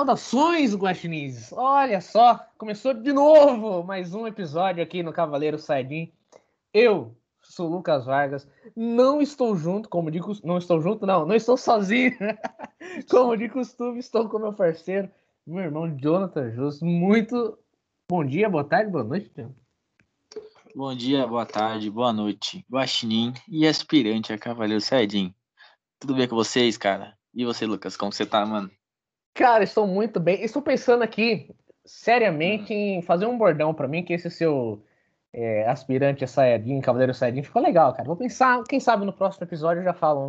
Saudações, guaxinins! Olha só, começou de novo mais um episódio aqui no Cavaleiro Sardin. Eu sou Lucas Vargas, não estou junto, como de não estou junto, não, não estou sozinho. como de costume, estou com meu parceiro, meu irmão Jonathan Justo. Muito bom dia, boa tarde, boa noite, Jonathan. Bom dia, boa tarde, boa noite, guaxinim e aspirante a Cavaleiro Sardin. Tudo bem com vocês, cara? E você, Lucas, como você tá, mano? Cara, estou muito bem. Estou pensando aqui seriamente uhum. em fazer um bordão para mim, que esse seu é, aspirante a Saiyajin, Cavaleiro Saiyajin, ficou legal, cara. Vou pensar, quem sabe no próximo episódio eu já falo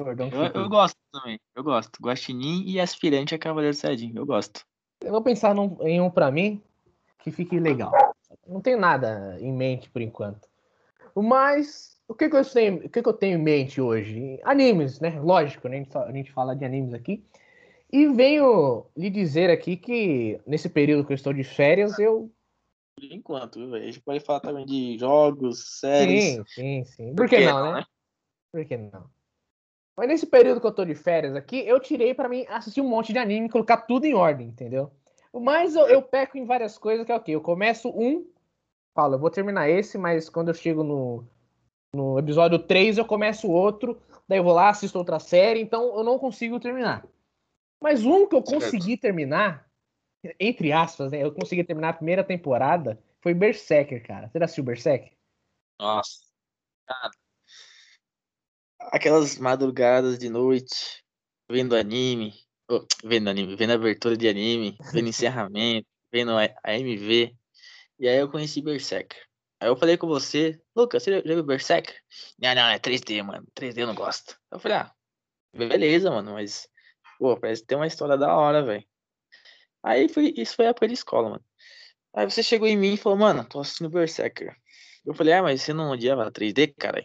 um bordão. Eu, eu, gosto também, eu gosto. Guaxinim e aspirante a Cavaleiro Saiyajin, eu gosto. Eu vou pensar num, em um para mim que fique legal. Não tenho nada em mente por enquanto. Mas o que, que eu tenho, o que, que eu tenho em mente hoje? Animes, né? Lógico, né? a, gente, a gente fala de animes aqui. E venho lhe dizer aqui que nesse período que eu estou de férias, eu. Por enquanto, viu, A gente pode falar também de jogos, séries. Sim, sim, sim. Por, Por que, não, né? né? Por que não? Mas nesse período que eu tô de férias aqui, eu tirei para mim assistir um monte de anime colocar tudo em ordem, entendeu? Mas eu, eu peco em várias coisas, que é o quê? Eu começo um, falo, eu vou terminar esse, mas quando eu chego no, no episódio 3, eu começo outro, daí eu vou lá, assisto outra série, então eu não consigo terminar. Mas um que eu consegui terminar, entre aspas, né? Eu consegui terminar a primeira temporada, foi Berserker, cara. Você já assistiu Berserker? Nossa. Cara. Aquelas madrugadas de noite, vendo anime, oh, vendo anime, vendo abertura de anime, vendo encerramento, vendo a, a MV. E aí eu conheci Berserker. Aí eu falei com você, Lucas, você já viu Berserker? Não, não, é 3D, mano. 3D eu não gosto. Eu falei, ah, beleza, mano, mas Pô, parece ter uma história da hora, velho. Aí foi, isso foi a época escola, mano. Aí você chegou em mim e falou, mano, tô assistindo Berserker. Eu falei, ah, mas você não odiava 3D, cara?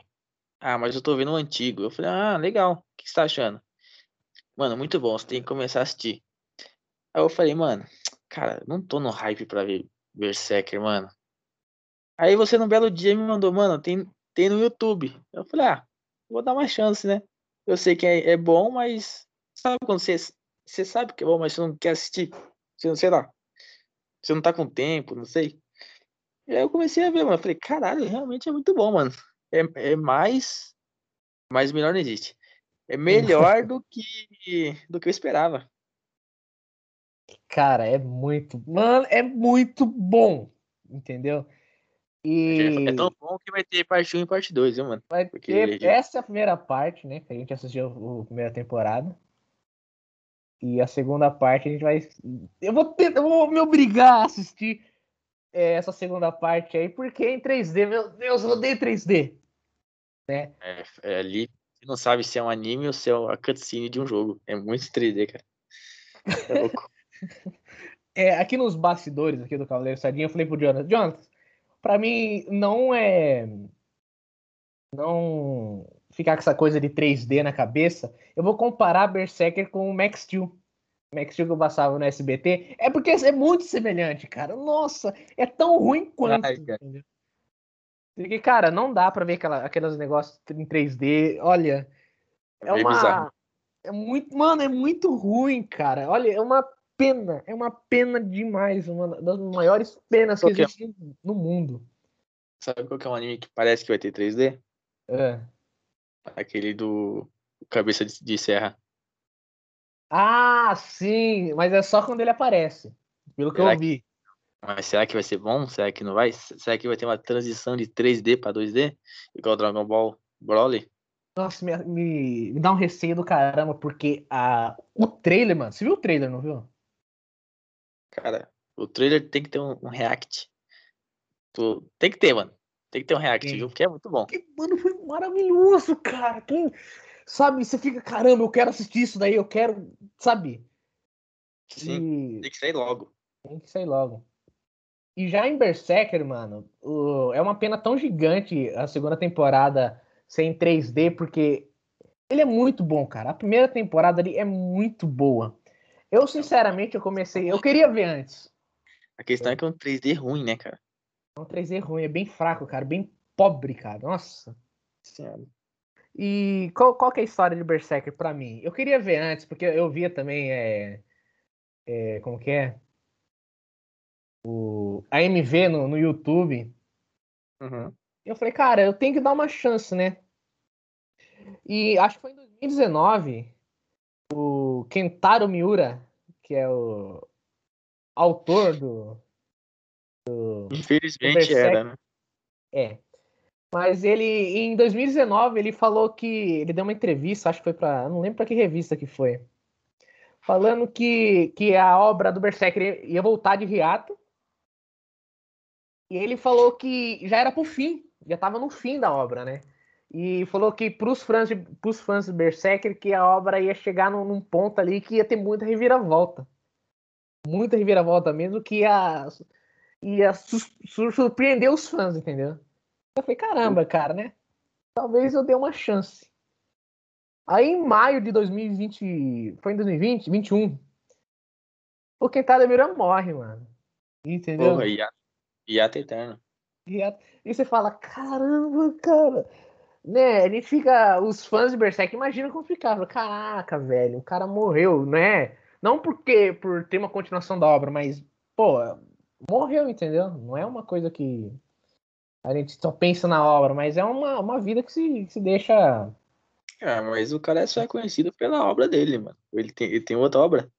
Ah, mas eu tô vendo o antigo. Eu falei, ah, legal. O que você tá achando? Mano, muito bom, você tem que começar a assistir. Aí eu falei, mano, cara, não tô no hype pra ver Berserker, mano. Aí você, num belo dia, me mandou, mano, tem, tem no YouTube. Eu falei, ah, vou dar uma chance, né? Eu sei que é, é bom, mas Sabe quando você, você sabe que é bom, mas você não quer assistir? Você não sei lá. Você não tá com tempo, não sei. E aí eu comecei a ver, mano. Eu falei, caralho, realmente é muito bom, mano. É, é mais. Mas melhor não existe. É melhor do que do que eu esperava. Cara, é muito. Mano, é muito bom. Entendeu? E... É tão bom que vai ter parte 1 e parte 2, viu, mano? Vai Porque... ter... Essa é a primeira parte, né? Que a gente assistiu a primeira temporada. E a segunda parte a gente vai. Eu vou, ter... eu vou me obrigar a assistir é, essa segunda parte aí, porque é em 3D, meu Deus, eu odeio 3D. Né? É, é, ali você não sabe se é um anime ou se é uma cutscene de um jogo. É muito 3D, cara. É louco. é, aqui nos bastidores aqui do Cavaleiro Sardinha, eu falei pro Jonas, Jonas, pra mim não é. Não ficar com essa coisa de 3D na cabeça, eu vou comparar Berserker com o Max Steel. Max Steel que eu passava no SBT. É porque é muito semelhante, cara. Nossa, é tão ruim quanto. Ai, cara. Porque, cara, não dá pra ver aquela, aqueles negócios em 3D. Olha, é, é uma. Bizarro. É muito. Mano, é muito ruim, cara. Olha, é uma pena. É uma pena demais. Uma das maiores penas que, que é? existem no mundo. Sabe qual que é um anime que parece que vai ter 3D? É. Aquele do Cabeça de Serra. Ah, sim, mas é só quando ele aparece, pelo que será eu vi. Que... Mas será que vai ser bom? Será que não vai? Será que vai ter uma transição de 3D para 2D? Igual Dragon Ball Broly? Nossa, me, me, me, dá um receio do caramba, porque a, o trailer, mano. Você viu o trailer, não viu? Cara, o trailer tem que ter um, um react. Tu, tem que ter, mano. Tem que ter um react, viu? Porque é muito bom. Que, mano, foi maravilhoso, cara. Quem, sabe, você fica, caramba, eu quero assistir isso daí, eu quero, sabe? Sim, e... tem que sair logo. Tem que sair logo. E já em Berserker, mano, o... é uma pena tão gigante a segunda temporada ser em 3D, porque ele é muito bom, cara. A primeira temporada ali é muito boa. Eu, sinceramente, eu comecei. Eu queria ver antes. A questão é, é que é um 3D ruim, né, cara? É um 3D ruim, é bem fraco, cara, bem pobre, cara. Nossa Senhora. E qual, qual que é a história de Berserker para mim? Eu queria ver antes, porque eu via também é, é, como que é? O AMV no, no YouTube. Uhum. Eu falei, cara, eu tenho que dar uma chance, né? E acho que foi em 2019, o Kentaro Miura, que é o autor do. Do Infelizmente do era, né? É. Mas ele, em 2019, ele falou que. Ele deu uma entrevista, acho que foi pra. Não lembro pra que revista que foi. Falando que, que a obra do Berserker ia voltar de hiato. E ele falou que já era pro fim, já tava no fim da obra, né? E falou que pros fãs de, pros fãs de Berserker que a obra ia chegar num, num ponto ali que ia ter muita reviravolta. Muita reviravolta mesmo, que ia, ia surpreender os fãs, entendeu? Eu falei, caramba, cara, né? Talvez eu dê uma chance. Aí em maio de 2020. Foi em 2020? 21. O Kentaro Miura morre, mano. Entendeu? Porra, e Hiato eterno. E, e você fala, caramba, cara. Né, a gente fica. Os fãs de Berserk imaginam como ficava. Caraca, velho, o cara morreu, né? Não porque por ter uma continuação da obra, mas, pô, morreu, entendeu? Não é uma coisa que a gente só pensa na obra, mas é uma, uma vida que se, que se deixa. Ah, mas o cara só é conhecido pela obra dele, mano. Ele tem, ele tem outra obra?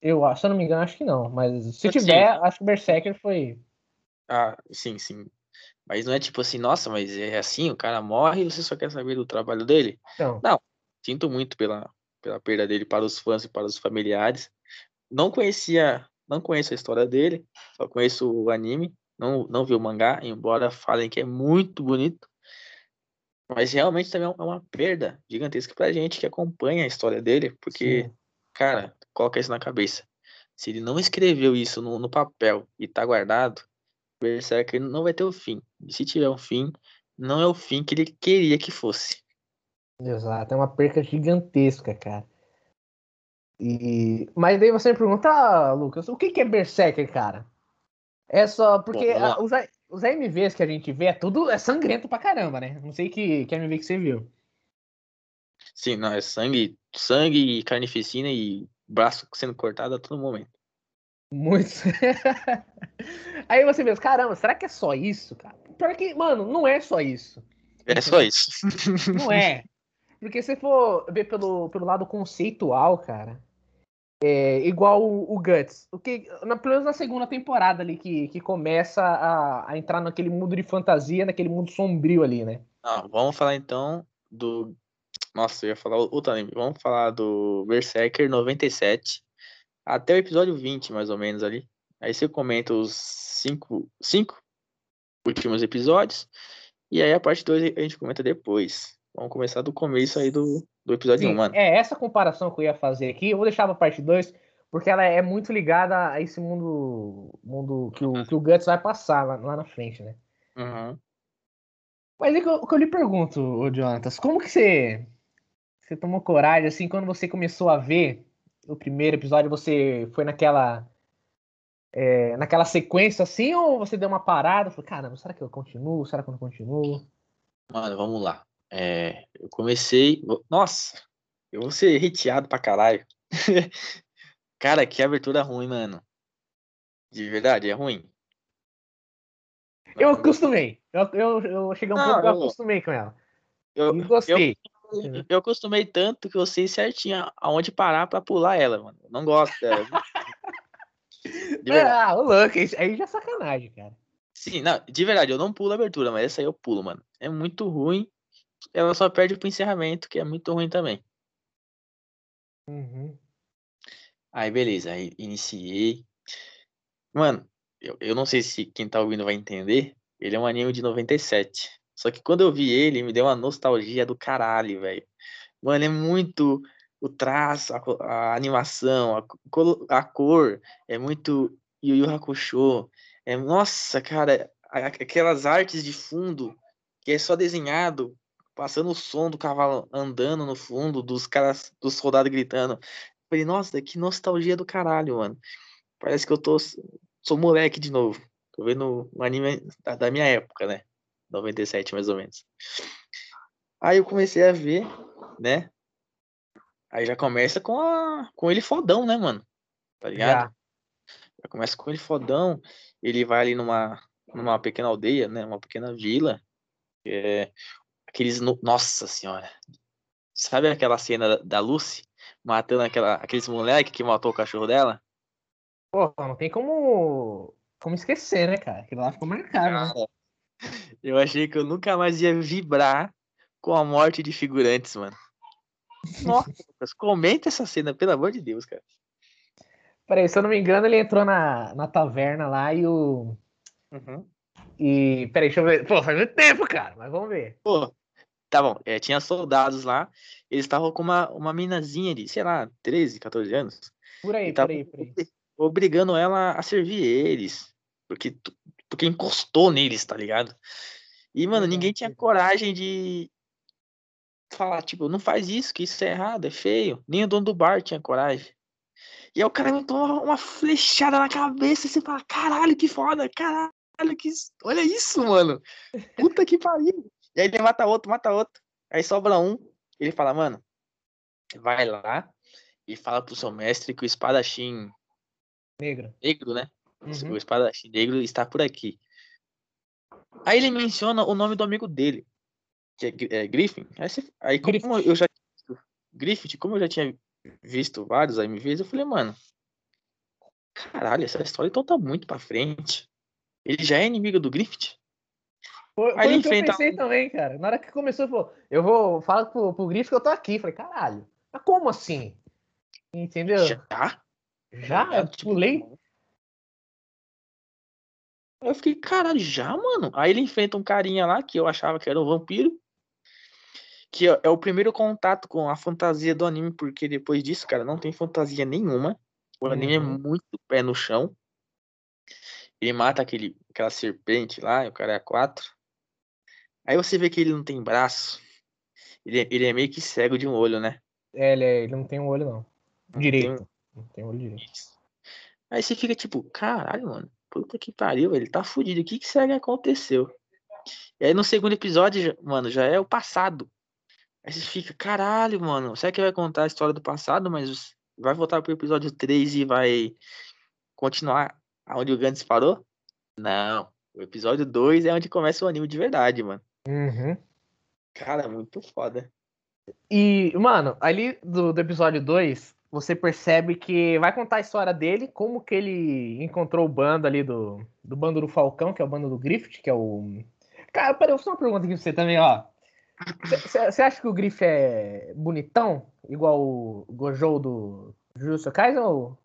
Eu, se eu não me engano, acho que não. Mas se assim, tiver, acho que Berserker foi. Ah, sim, sim. Mas não é tipo assim, nossa, mas é assim, o cara morre e você só quer saber do trabalho dele? Não. Não. Sinto muito pela, pela perda dele para os fãs e para os familiares. Não conhecia, não conheço a história dele, só conheço o anime não, não vi o mangá, embora falem que é muito bonito. Mas realmente também é uma perda gigantesca pra gente que acompanha a história dele, porque, Sim. cara, coloca isso na cabeça. Se ele não escreveu isso no, no papel e tá guardado, Berserker não vai ter o fim. E se tiver um fim, não é o fim que ele queria que fosse. Exato, é uma perca gigantesca, cara. E... Mas daí você me pergunta, ah, Lucas, o que é Berserker, cara? É só porque a, os, os AMVs que a gente vê é tudo é sangrento pra caramba, né? Não sei que, que AMV que você viu. Sim, não, é sangue, sangue, carnificina e braço sendo cortado a todo momento. Muito. Aí você vê, caramba, será que é só isso, cara? Pior que, mano, não é só isso. É só isso. Não é. Porque se for ver pelo, pelo lado conceitual, cara, é, igual o, o, Guts. O que, na, pelo menos na segunda temporada ali, que, que começa a, a, entrar naquele mundo de fantasia, naquele mundo sombrio ali, né? Não, vamos falar então do. Nossa, eu ia falar outro anime. Vamos falar do Berserker 97 até o episódio 20, mais ou menos ali. Aí você comenta os cinco, cinco últimos episódios. E aí a parte 2 a gente comenta depois. Vamos começar do começo aí do, do episódio Sim, 1, mano. É, essa comparação que eu ia fazer aqui, eu vou deixar pra parte 2, porque ela é muito ligada a esse mundo, mundo que, o, que o Guts vai passar lá, lá na frente, né? Uhum. Mas é que eu, o que eu lhe pergunto, ô Jonatas, como que você, você tomou coragem, assim, quando você começou a ver o primeiro episódio, você foi naquela é, naquela sequência assim, ou você deu uma parada? Falei, caramba, será que eu continuo? Será que eu não continuo? Mano, vamos lá. É, eu comecei. Nossa, eu vou ser hateado pra caralho. Cara, que abertura ruim, mano. De verdade, é ruim. Eu acostumei. Eu, eu, eu cheguei um não, pouco, eu, acostumei com ela. Eu, gostei. Eu, eu acostumei tanto que eu sei certinho aonde parar pra pular ela, mano. não gosto dela. ah, o louco, aí já é sacanagem, cara. Sim, não, de verdade, eu não pulo a abertura, mas essa aí eu pulo, mano. É muito ruim ela só perde pro encerramento, que é muito ruim também. Uhum. Aí, beleza, aí iniciei. Mano, eu, eu não sei se quem tá ouvindo vai entender. Ele é um anime de 97. Só que quando eu vi ele, me deu uma nostalgia do caralho, velho. Mano, é muito o traço, a, a animação, a, a, cor, é muito Yu Yu Hakusho. É, nossa, cara, aquelas artes de fundo que é só desenhado passando o som do cavalo andando no fundo, dos caras, dos soldados gritando. Falei, nossa, que nostalgia do caralho, mano. Parece que eu tô. Sou moleque de novo. Tô vendo um anime da, da minha época, né? 97, mais ou menos. Aí eu comecei a ver, né? Aí já começa com, a, com ele fodão, né, mano? tá ligado? Já. já começa com ele fodão, ele vai ali numa, numa pequena aldeia, né? Uma pequena vila. É, aqueles. Nossa senhora! Sabe aquela cena da Lucy matando aquela, aqueles moleque que matou o cachorro dela? Pô, não tem como, como esquecer, né, cara? Aquilo lá ficou marcado, né? Eu achei que eu nunca mais ia vibrar com a morte de figurantes, mano. Nossa, Lucas, comenta essa cena, pelo amor de Deus, cara. Peraí, se eu não me engano, ele entrou na, na taverna lá e o. Uhum. E. Peraí, deixa eu ver. Pô, faz muito tempo, cara, mas vamos ver. Pô, tá bom. É, tinha soldados lá, eles estavam com uma, uma minazinha de, sei lá, 13, 14 anos. Por aí, por aí, por aí. Obrigando ela a servir eles. Porque, porque encostou neles, tá ligado? E, mano, ninguém tinha coragem de, falar, tipo, não faz isso, que isso é errado, é feio. Nem o dono do bar tinha coragem. E aí o cara me toma uma flechada na cabeça e você fala, caralho, que foda, caralho, que. Olha isso, mano. Puta que pariu. E aí ele mata outro, mata outro. Aí sobra um. Ele fala, mano, vai lá e fala pro seu mestre que o espadachim. Negro. Negro, né? Uhum. O espadachim negro está por aqui. Aí ele menciona o nome do amigo dele que é, é Griffin. Aí, você, aí como Griffith. eu já Griffith, como eu já tinha visto vários AMVs, eu falei, mano, caralho, essa história então tá muito pra frente. Ele já é inimigo do Griffith? Foi, aí ele enfrenta... eu pensei também, cara. Na hora que começou, falou, eu vou falar pro, pro Griffith que eu tô aqui. Falei, caralho, mas como assim? Entendeu? Já? Já? Eu tipo, pulei. Eu fiquei, caralho, já, mano? Aí ele enfrenta um carinha lá que eu achava que era um vampiro que é, é o primeiro contato com a fantasia do anime, porque depois disso, cara, não tem fantasia nenhuma. O anime é uhum. é muito pé no chão. Ele mata aquele, aquela serpente lá, o cara é quatro. Aí você vê que ele não tem braço. Ele, é, ele é meio que cego de um olho, né? É, ele, é, ele não tem um olho, não. não direito. Tem... Não tem olho direito. Aí você fica tipo, caralho, mano. Puta que pariu, ele tá fudido. O que que será que aconteceu? E aí no segundo episódio, mano, já é o passado. Aí você fica, caralho, mano, será que vai contar a história do passado, mas vai voltar pro episódio 3 e vai continuar onde o Gantz parou? Não. O episódio 2 é onde começa o anime de verdade, mano. Uhum. Cara, muito foda. E, mano, ali do, do episódio 2, você percebe que vai contar a história dele, como que ele encontrou o bando ali do, do bando do Falcão, que é o bando do Griffith, que é o. Cara, peraí, eu só uma pergunta aqui pra você também, ó. Você acha que o Griff é bonitão? Igual o Gojo do Jujutsu Kaisen ou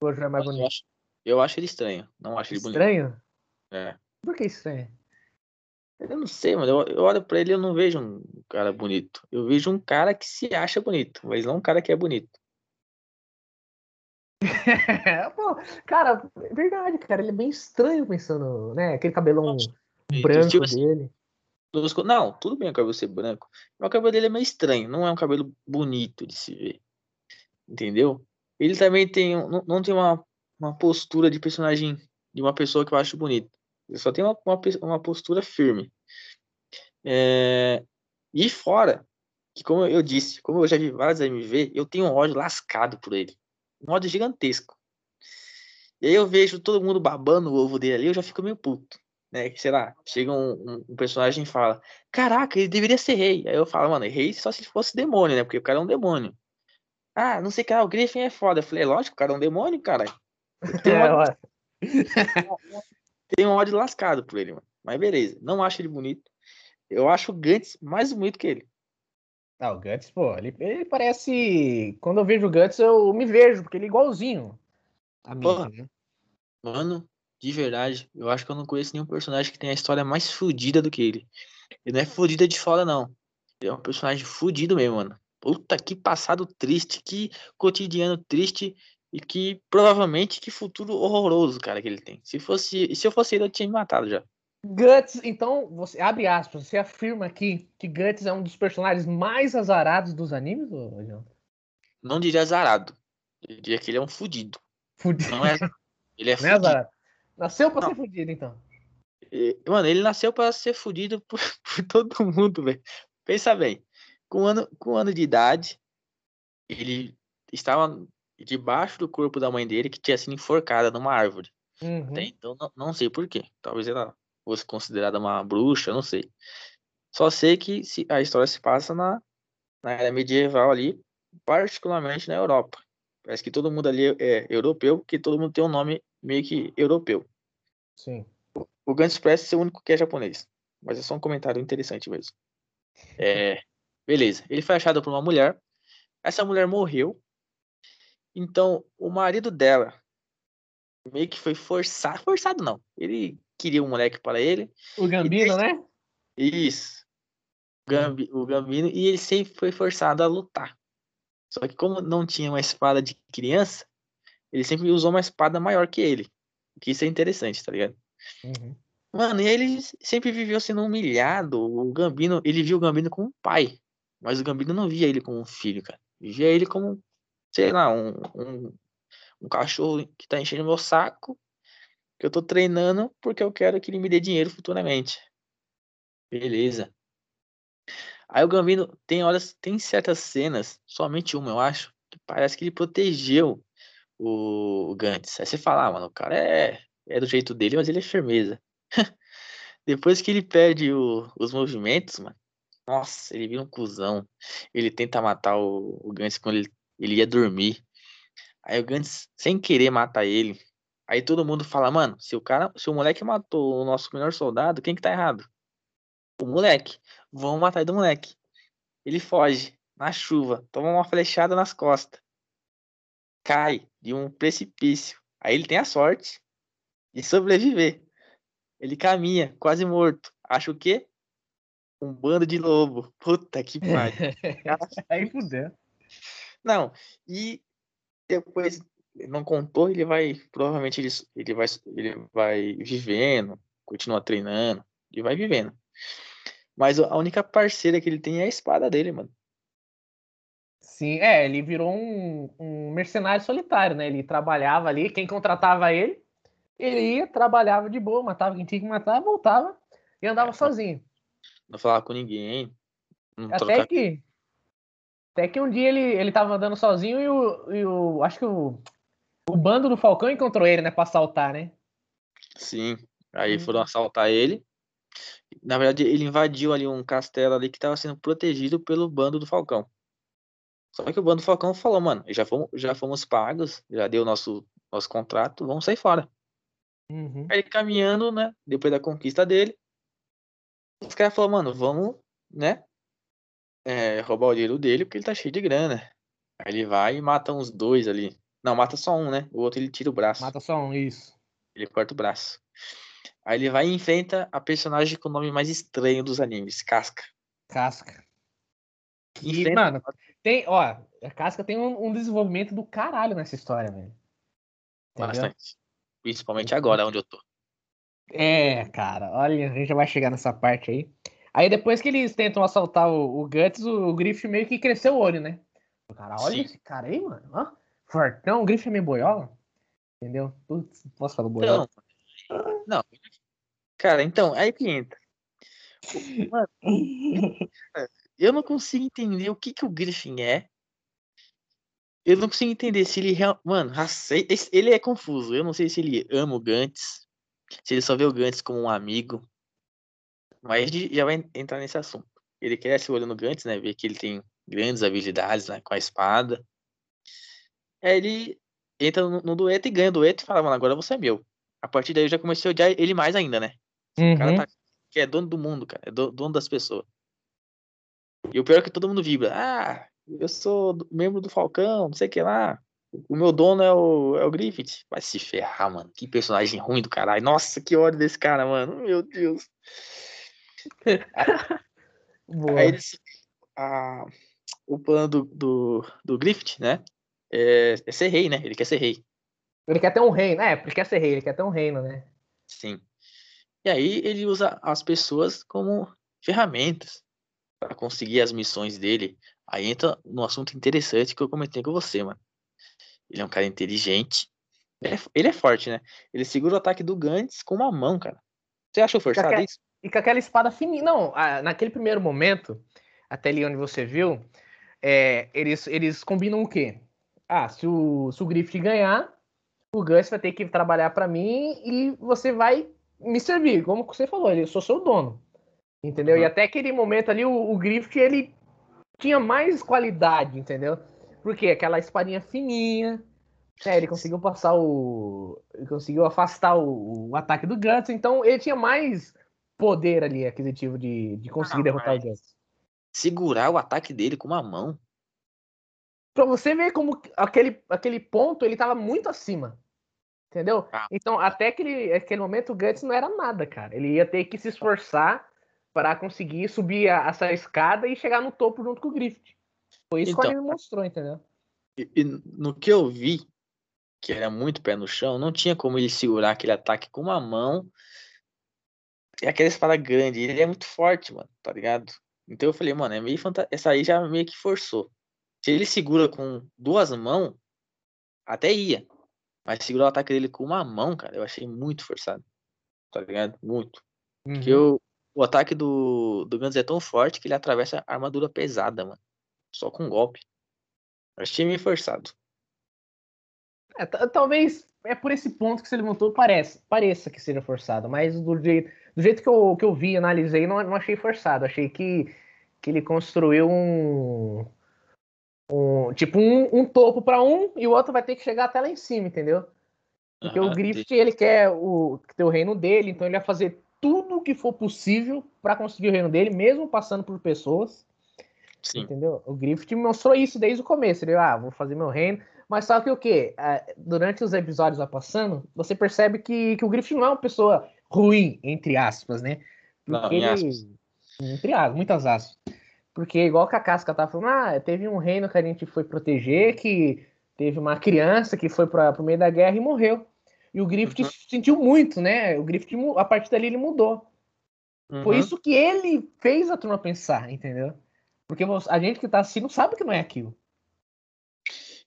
o Gojo é mais bonito? Eu acho, eu acho ele estranho. Não acho ele bonito. Estranho? É. Por que estranho? Eu não sei, mano. Eu, eu olho pra ele e eu não vejo um cara bonito. Eu vejo um cara que se acha bonito, mas não um cara que é bonito. Pô, cara, é verdade, cara. Ele é bem estranho pensando, né? Aquele cabelão branco tipo assim, dele. Não, tudo bem o cabelo ser branco. Mas o cabelo dele é meio estranho. Não é um cabelo bonito de se ver. Entendeu? Ele também tem. Não, não tem uma, uma postura de personagem de uma pessoa que eu acho bonita. Ele só tem uma, uma, uma postura firme. É, e fora, que como eu disse, como eu já vi vários MV, eu tenho um ódio lascado por ele. Um ódio gigantesco. E aí eu vejo todo mundo babando o ovo dele ali, eu já fico meio puto né? Sei lá, chega um, um, personagem e fala: Caraca, ele deveria ser rei. Aí eu falo, mano, rei só se fosse demônio, né? Porque o cara é um demônio. Ah, não sei o que, o Griffin é foda. Eu falei, lógico, o cara é um demônio, cara. Tem um, ódio... Tem um ódio lascado por ele, mano. Mas beleza, não acho ele bonito. Eu acho o Gantz mais bonito que ele. Ah, o Guts, pô, ele, ele parece. Quando eu vejo o Guts, eu me vejo, porque ele é igualzinho a mim. Né? Mano, de verdade, eu acho que eu não conheço nenhum personagem que tenha a história mais fodida do que ele. Ele não é fodida de fora, não. Ele é um personagem fodido mesmo, mano. Puta que passado triste, que cotidiano triste e que provavelmente que futuro horroroso, cara, que ele tem. Se fosse, se eu fosse ele, eu tinha me matado já. Guts, então, você abre aspas, você afirma aqui que Guts é um dos personagens mais azarados dos animes, ou Não diria azarado. Eu diria que ele é um fudido. Fudido. Não é, ele é, não é azarado. Nasceu pra não. ser fudido, então. Mano, ele nasceu pra ser fudido por, por todo mundo, velho. Pensa bem. Com um, ano, com um ano de idade, ele estava debaixo do corpo da mãe dele que tinha sido enforcada numa árvore. Uhum. Até então, não, não sei porquê. Talvez ela fosse considerada uma bruxa, não sei. Só sei que se, a história se passa na, na era medieval ali, particularmente na Europa. Parece que todo mundo ali é europeu, porque todo mundo tem um nome meio que europeu. Sim. O Gantz parece ser o único que é japonês. Mas é só um comentário interessante mesmo. É, beleza. Ele foi achado por uma mulher. Essa mulher morreu. Então, o marido dela meio que foi forçado. Forçado não. Ele queria um moleque para ele. O Gambino, né? Isso. O, Gambi, o Gambino. E ele sempre foi forçado a lutar. Só que como não tinha uma espada de criança, ele sempre usou uma espada maior que ele. Que isso é interessante, tá ligado? Uhum. Mano, e ele sempre viveu sendo humilhado. O Gambino, ele viu o Gambino como um pai. Mas o Gambino não via ele como um filho, cara. Via ele como, sei lá, um, um, um cachorro que tá enchendo meu saco. Que eu tô treinando porque eu quero que ele me dê dinheiro futuramente. Beleza. Aí o Gambino tem horas, tem certas cenas, somente uma, eu acho, que parece que ele protegeu o, Gantz. Aí você fala, ah, mano, o cara é, é do jeito dele, mas ele é firmeza. Depois que ele perde o, os movimentos, mano, nossa, ele vira um cuzão. Ele tenta matar o, o Gantz quando ele, ele ia dormir. Aí o Gantz, sem querer, mata ele. Aí todo mundo fala, mano, se o cara, se o moleque matou o nosso melhor soldado, quem que tá errado? O moleque. Vão matar do moleque. Ele foge na chuva, toma uma flechada nas costas. Cai de um precipício. Aí ele tem a sorte de sobreviver. Ele caminha, quase morto. Acha o quê? Um bando de lobo. Puta que pariu. Aí fudeu. Não, e depois não contou, ele vai. Provavelmente ele, ele, vai, ele vai vivendo, continua treinando, e vai vivendo. Mas a única parceira que ele tem é a espada dele, mano. Sim, é, ele virou um, um mercenário solitário, né? Ele trabalhava ali, quem contratava ele, ele ia, trabalhava de boa, matava quem tinha que matar, voltava e andava é, sozinho. Não falava com ninguém. Até trocava... que. Até que um dia ele, ele tava andando sozinho e o. E o acho que o, o bando do Falcão encontrou ele, né? Pra assaltar, né? Sim. Aí hum. foram assaltar ele. Na verdade, ele invadiu ali um castelo ali que estava sendo protegido pelo bando do Falcão. Só que o bando do Falcão falou, mano, já fomos, já fomos pagos, já deu nosso, nosso contrato, vamos sair fora. Uhum. Aí caminhando, né, depois da conquista dele, os caras falaram, mano, vamos, né, é, roubar o dinheiro dele porque ele tá cheio de grana. Aí ele vai e mata uns dois ali. Não, mata só um, né? O outro ele tira o braço. Mata só um, isso. Ele corta o braço. Aí ele vai e enfrenta a personagem com o nome mais estranho dos animes, Casca. Casca. E, enfrenta... mano, tem, ó, a Casca tem um, um, desenvolvimento do caralho nessa história, velho. Bastante. Principalmente agora, onde eu tô. É, cara, olha, a gente já vai chegar nessa parte aí. Aí depois que eles tentam assaltar o, o Guts, o, o meio que cresceu o olho, né? Cara, olha Sim. esse cara aí, mano. Ó, fortão, o Griff é meio boiola. Entendeu? Putz, posso falar boiola? Então, não, Cara, então, aí que entra. Mano, eu não consigo entender o que, que o Griffin é. Eu não consigo entender se ele realmente. Mano, ele é confuso. Eu não sei se ele ama o Gantz, se ele só vê o Gantz como um amigo. Mas já vai entrar nesse assunto. Ele cresce olhando o Gantz, né? Ver que ele tem grandes habilidades né, com a espada. Aí ele entra no, no dueto e ganha o dueto e fala, mano, agora você é meu. A partir daí eu já comecei a odiar ele mais ainda, né? Uhum. O cara tá, que é dono do mundo, cara. É dono das pessoas. E o pior é que todo mundo vibra. Ah, eu sou membro do Falcão, não sei o que lá. O meu dono é o, é o Griffith. Vai se ferrar, mano. Que personagem ruim do caralho. Nossa, que ódio desse cara, mano. Meu Deus. Boa. Aí eles, a, o plano do, do, do Griffith, né? É, é, ser rei, né? Ele quer ser rei. Ele quer ter um reino, é, porque quer ser rei, ele quer ter um reino, né? Sim. E aí ele usa as pessoas como ferramentas para conseguir as missões dele. Aí entra no assunto interessante que eu comentei com você, mano. Ele é um cara inteligente. Ele é, ele é forte, né? Ele segura o ataque do Gantz com uma mão, cara. Você achou forçado isso? E com aquela espada fininha. Não, naquele primeiro momento, até ali onde você viu, é, eles, eles combinam o quê? ah, se o, se o Griffith ganhar, o Gus vai ter que trabalhar para mim e você vai me servir, como você falou, eu sou seu dono. Entendeu? Uhum. E até aquele momento ali, o, o Griffith, ele tinha mais qualidade, entendeu? Porque aquela espadinha fininha, é, ele conseguiu passar o. Ele conseguiu afastar o, o, ataque do Guts, então ele tinha mais poder ali aquisitivo de, de conseguir derrotar o Guts. Segurar o ataque dele com uma mão. Pra você ver como aquele, aquele ponto ele tava muito acima. Entendeu? Ah. Então, até aquele, aquele momento, o Guts não era nada, cara. Ele ia ter que se esforçar para conseguir subir a, essa escada e chegar no topo junto com o Griffith. Foi isso então, que o anime mostrou, entendeu? E, e, no que eu vi, que era muito pé no chão, não tinha como ele segurar aquele ataque com uma mão. E aquela espada grande, ele é muito forte, mano, tá ligado? Então eu falei, mano, é meio fanta... essa aí já meio que forçou. Se ele segura com duas mãos, até ia. Mas segurar o ataque dele com uma mão, cara, eu achei muito forçado. Tá ligado? Muito. Uhum. Porque o, o ataque do, do Guns é tão forte que ele atravessa a armadura pesada, mano. Só com um golpe. Eu achei meio forçado. É, talvez é por esse ponto que você levantou, parece, pareça que seja forçado, mas do jeito, do jeito que, eu, que eu vi, analisei, não, não achei forçado. Achei que, que ele construiu um. um tipo, um, um topo para um e o outro vai ter que chegar até lá em cima, entendeu? Porque uhum, o Griffith, ele quer o, ter o reino dele, então ele vai fazer tudo o que for possível para conseguir o reino dele, mesmo passando por pessoas. Sim. Entendeu? O Griffith mostrou isso desde o começo. Ele, ah, vou fazer meu reino. Mas só que o quê? É, durante os episódios lá passando, você percebe que, que o Griffith não é uma pessoa ruim, entre aspas, né? Porque não, ele... Entre aspas, muitas aspas. Porque, igual que a Casca tá falando, ah, teve um reino que a gente foi proteger, que teve uma criança que foi para o meio da guerra e morreu. E o Griffith uhum. sentiu muito, né? O Griffith, a partir dali, ele mudou. Uhum. Foi isso que ele fez a turma pensar, entendeu? Porque a gente que tá assistindo sabe que não é aquilo.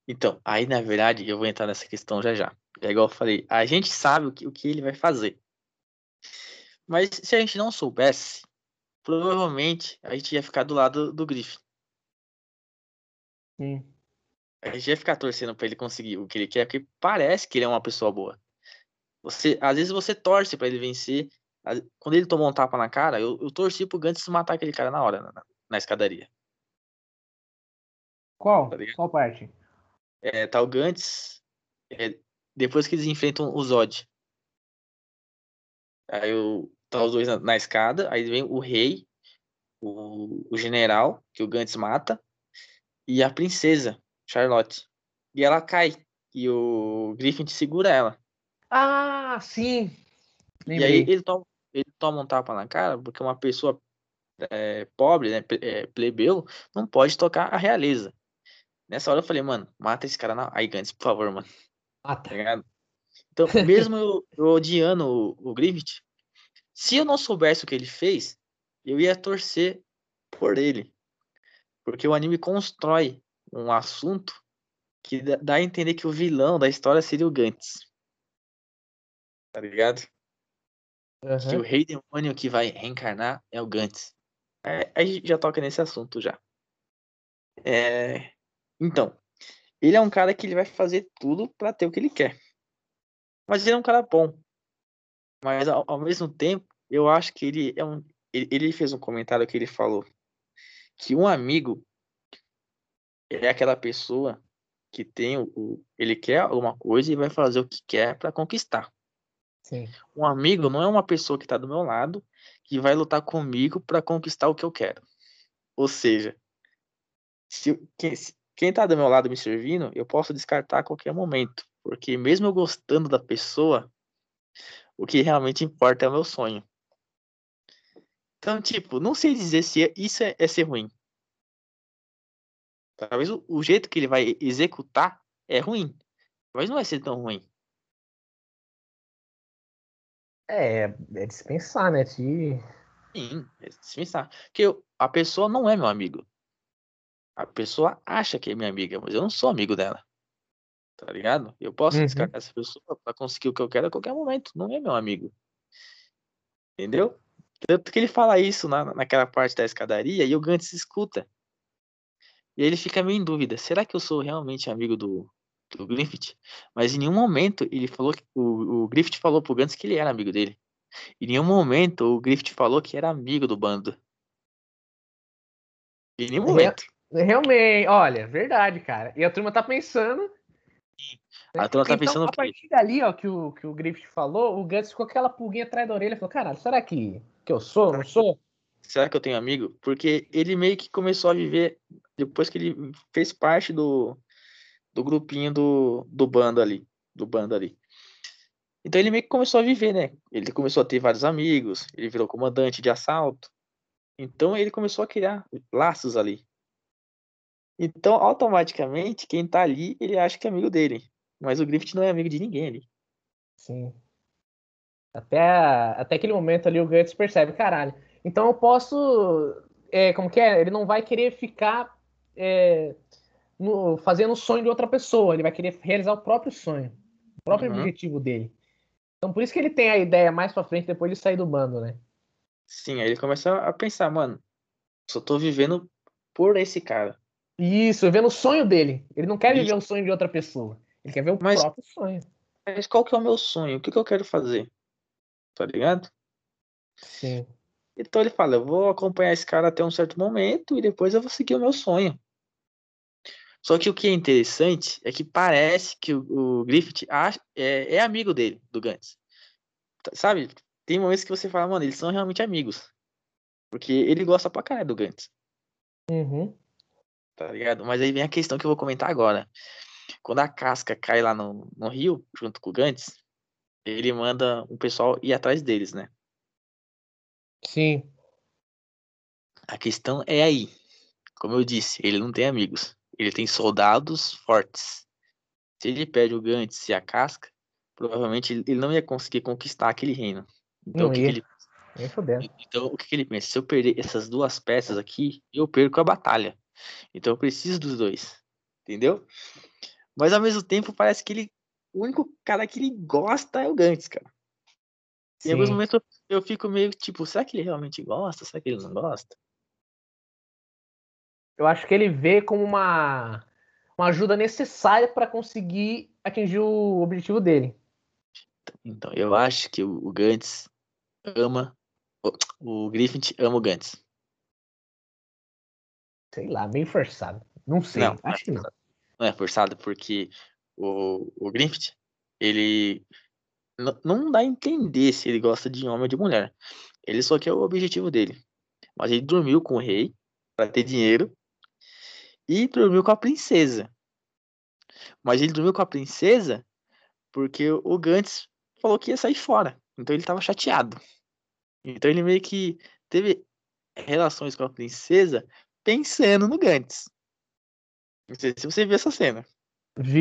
Então, aí na verdade eu vou entrar nessa questão já já. É igual eu falei, a gente sabe o que, o que ele vai fazer. Mas se a gente não soubesse, provavelmente a gente ia ficar do lado do Griffin. Sim. A gente ia ficar torcendo para ele conseguir o que ele quer, porque parece que ele é uma pessoa boa. Você, às vezes você torce para ele vencer. Quando ele tomou um tapa na cara, eu, eu torci pro Gantz matar aquele cara na hora, na, na escadaria. Qual? Tá Qual parte? é, tá o Gantz, é, depois que eles enfrentam o Zod. Aí o, tá os dois na, na escada, aí vem o rei, o, o general, que o Gantz mata, e a princesa, Charlotte. E ela cai, e o Griffin segura ela. Ah, sim! Lembrei. E aí ele toma, ele toma um tapa na cara, porque uma pessoa é, pobre, né, é, plebeu, não pode tocar a realeza. Nessa hora eu falei, mano, mata esse cara na... aí, Gantz, por favor, mano. Mata. Tá então, mesmo eu, eu odiando o, o Griffith, se eu não soubesse o que ele fez, eu ia torcer por ele. Porque o anime constrói um assunto que dá a entender que o vilão da história seria o Gantz. Tá ligado? Uhum. Que o rei demônio que vai reencarnar é o Gantz. É, aí já toca nesse assunto já. É, então, ele é um cara que ele vai fazer tudo para ter o que ele quer. Mas ele é um cara bom. Mas ao, ao mesmo tempo, eu acho que ele é um. Ele, ele, fez um comentário que ele falou que um amigo é aquela pessoa que tem o, ele quer alguma coisa e vai fazer o que quer para conquistar. Sim. Um amigo não é uma pessoa que está do meu lado que vai lutar comigo para conquistar o que eu quero. Ou seja, se, quem tá do meu lado me servindo, eu posso descartar a qualquer momento. Porque mesmo eu gostando da pessoa, o que realmente importa é o meu sonho. Então, tipo, não sei dizer se é, isso é, é ser ruim. Talvez o, o, jeito que ele vai executar é ruim. Mas não vai ser tão ruim. É, é dispensar, né? De... Sim, é dispensar. Porque eu, a pessoa não é meu amigo. A pessoa acha que é minha amiga, mas eu não sou amigo dela. Tá ligado? Eu posso uhum. descartar essa pessoa pra conseguir o que eu quero a qualquer momento. Não é meu amigo. Entendeu? Tanto que ele fala isso na, naquela parte da escadaria e o Gantz escuta. E ele fica meio em dúvida: será que eu sou realmente amigo do, do Griffith? Mas em nenhum momento ele falou que o, o Griffith falou pro Gantz que ele era amigo dele. Em nenhum momento o Griffith falou que era amigo do bando. Em nenhum momento. Realmente, olha, verdade, cara. E a turma tá pensando. A turma tá então, pensando a partir dali, ó, que o, que o Griffith falou, o Gantz ficou aquela pulguinha atrás da orelha e falou: caralho, será que, que eu sou? Não sou? Será que eu tenho amigo? Porque ele meio que começou a viver depois que ele fez parte do, do grupinho do, do bando ali. Do bando ali. Então ele meio que começou a viver, né? Ele começou a ter vários amigos, ele virou comandante de assalto. Então ele começou a criar laços ali. Então, automaticamente, quem tá ali, ele acha que é amigo dele. Mas o Griffith não é amigo de ninguém ali. Sim. Até, até aquele momento ali o Guts percebe, caralho. Então eu posso. É, como que é? Ele não vai querer ficar é, no, fazendo o sonho de outra pessoa. Ele vai querer realizar o próprio sonho. O próprio uhum. objetivo dele. Então por isso que ele tem a ideia mais pra frente depois de sair do bando, né? Sim, aí ele começa a pensar, mano, só tô vivendo por esse cara. Isso, vivendo o sonho dele. Ele não quer Isso. viver o sonho de outra pessoa. Ele quer ver o mas, próprio sonho. Mas qual que é o meu sonho? O que, que eu quero fazer? Tá ligado? Sim. Então ele fala, eu vou acompanhar esse cara até um certo momento e depois eu vou seguir o meu sonho. Só que o que é interessante é que parece que o, o Griffith acha, é, é, amigo dele, do Gantz. Sabe? Tem momentos que você fala, mano, eles são realmente amigos. Porque ele gosta pra caralho do Gantz. Uhum. Tá ligado? Mas aí vem a questão que eu vou comentar agora. Quando a casca cai lá no, no rio, junto com o Gantz, ele manda um pessoal ir atrás deles, né? Sim. A questão é aí. Como eu disse, ele não tem amigos. Ele tem soldados fortes. Se ele perde o Gantz e a casca, provavelmente ele não ia conseguir conquistar aquele reino. Então, não o que, ia. que ele... então, o que, que ele pensa? Se eu perder essas duas peças aqui, eu perco a batalha. Então, eu preciso dos dois. Entendeu? Mas, ao mesmo tempo, parece que ele. O único cara que ele gosta é o Gantz, cara. Sim. Em alguns momentos eu fico meio tipo, será que ele realmente gosta? Será que ele não gosta? Eu acho que ele vê como uma, uma ajuda necessária para conseguir atingir o objetivo dele. Então, eu acho que o, Gantz ama. O, o Griffith ama o Gantz. Sei lá, bem forçado. Não sei, não, acho que não. Não é forçado porque o, o Griffith, ele não dá a entender se ele gosta de homem ou de mulher. Ele só quer o objetivo dele. Mas ele dormiu com o rei para ter dinheiro e dormiu com a princesa. Mas ele dormiu com a princesa porque o Gantz falou que ia sair fora. Então ele estava chateado. Então ele meio que teve relações com a princesa pensando no Gantz. Não sei se você viu essa cena. Vi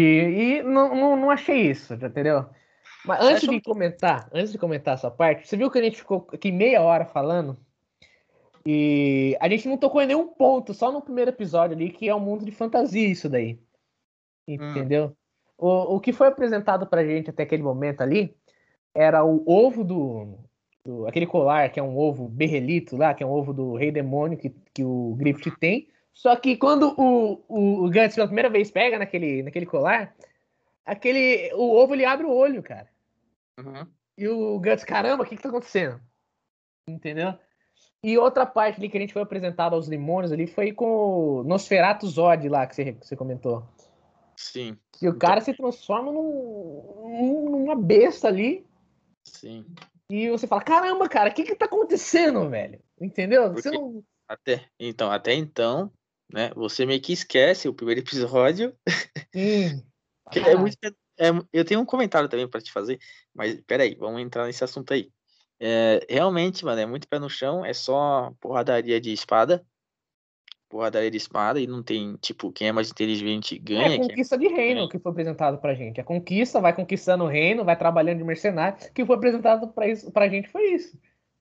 e não, não, não achei isso, entendeu? Mas antes de comentar, antes de comentar essa parte, você viu que a gente ficou aqui meia hora falando e a gente não tocou em nenhum ponto, só no primeiro episódio ali, que é um mundo de fantasia isso daí. Entendeu? Hum. O, o que foi apresentado pra gente até aquele momento ali era o ovo do, do, aquele colar que é um ovo berrelito lá, que é um ovo do rei demônio que, que o Griffith tem. Só que quando o, o, o Gantz pela primeira vez pega naquele, naquele colar, aquele. O ovo ele abre o olho, cara. Uhum. E o Guts, caramba, o que que tá acontecendo? Entendeu? E outra parte ali que a gente foi apresentado aos limões ali foi com o Nosferatu Zod lá, que você, que você comentou. Sim. Que o cara se transforma num, numa besta ali. Sim. E você fala, caramba, cara, o que que tá acontecendo, velho? Entendeu? Porque você não... Até, então, até então, né, você meio que esquece o primeiro episódio. Que é muito é, eu tenho um comentário também para te fazer, mas peraí, vamos entrar nesse assunto aí. É, realmente, mano, é muito pé no chão, é só porradaria de espada. Porradaria de espada e não tem, tipo, quem é mais inteligente ganha. É conquista é... de reino é. que foi apresentado pra gente. A conquista vai conquistando o reino, vai trabalhando de mercenário. Que foi apresentado pra, isso, pra gente foi isso.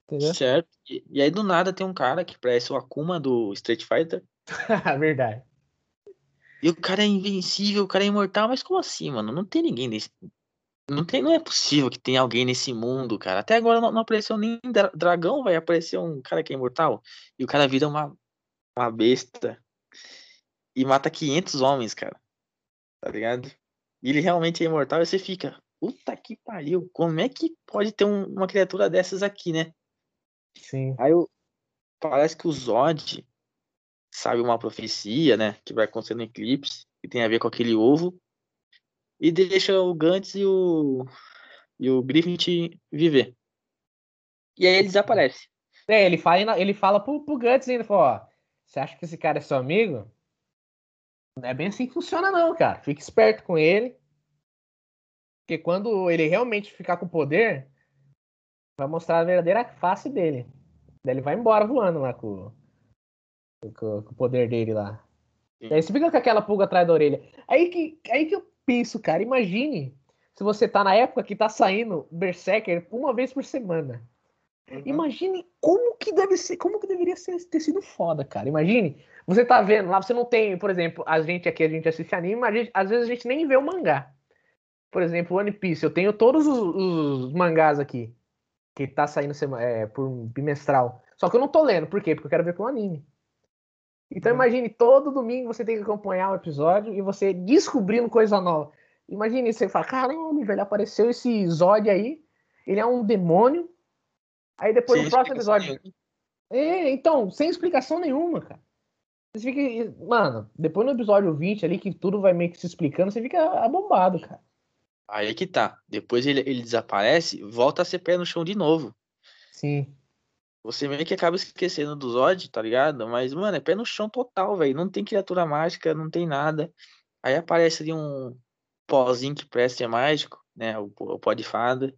Entendeu? Certo. E, e aí do nada tem um cara que parece o Akuma do Street Fighter. Verdade. E o cara é invencível, o cara é imortal, mas como assim, mano? Não tem ninguém nesse. Não, tem, não é possível que tenha alguém nesse mundo, cara. Até agora não, não apareceu nem dragão, vai aparecer um cara que é imortal. E o cara vira uma, uma besta. e mata 500 homens, cara. Tá ligado? E ele realmente é imortal e você fica, puta que pariu, como é que pode ter um, uma criatura dessas aqui, né? Sim. Aí eu, parece que o Zod sabe uma profecia, né? Que vai acontecer no eclipse, que tem a ver com aquele ovo, e deixa o Gantz e o, e o Griffith viver. E aí ele desaparece. É, ele fala, ele fala pro, pro Guts ainda, fala, ó, você acha que esse cara é seu amigo? Não é bem assim que funciona não, cara. Fique esperto com ele. Porque quando ele realmente ficar com poder, vai mostrar a verdadeira face dele. Daí ele vai embora voando lá com, com, com o poder dele lá. Sim. Aí você fica com aquela pulga atrás da orelha. Aí que, aí que eu penso, cara, imagine se você tá na época que tá saindo Berserker uma vez por semana. Uhum. Imagine como que deve ser, como que deveria ser, ter sido foda, cara. Imagine, você tá vendo lá, você não tem, por exemplo, a gente aqui, a gente assiste anime, mas gente, às vezes a gente nem vê o mangá. Por exemplo, One Piece, eu tenho todos os, os mangás aqui, que tá saindo é, por bimestral. Só que eu não tô lendo, por quê? Porque eu quero ver pelo anime. Então uhum. imagine, todo domingo você tem que acompanhar o episódio e você descobrindo coisa nova. Imagine, você fala, caramba, velho, apareceu esse Zod aí, ele é um demônio, Aí depois no próximo episódio. É, então, sem explicação nenhuma, cara. Você fica. Mano, depois no episódio 20 ali, que tudo vai meio que se explicando, você fica abombado, cara. Aí que tá. Depois ele, ele desaparece, volta a ser pé no chão de novo. Sim. Você meio que acaba esquecendo do Zod, tá ligado? Mas, mano, é pé no chão total, velho. Não tem criatura mágica, não tem nada. Aí aparece ali um pozinho que parece ser mágico, né? O, o pó de fada.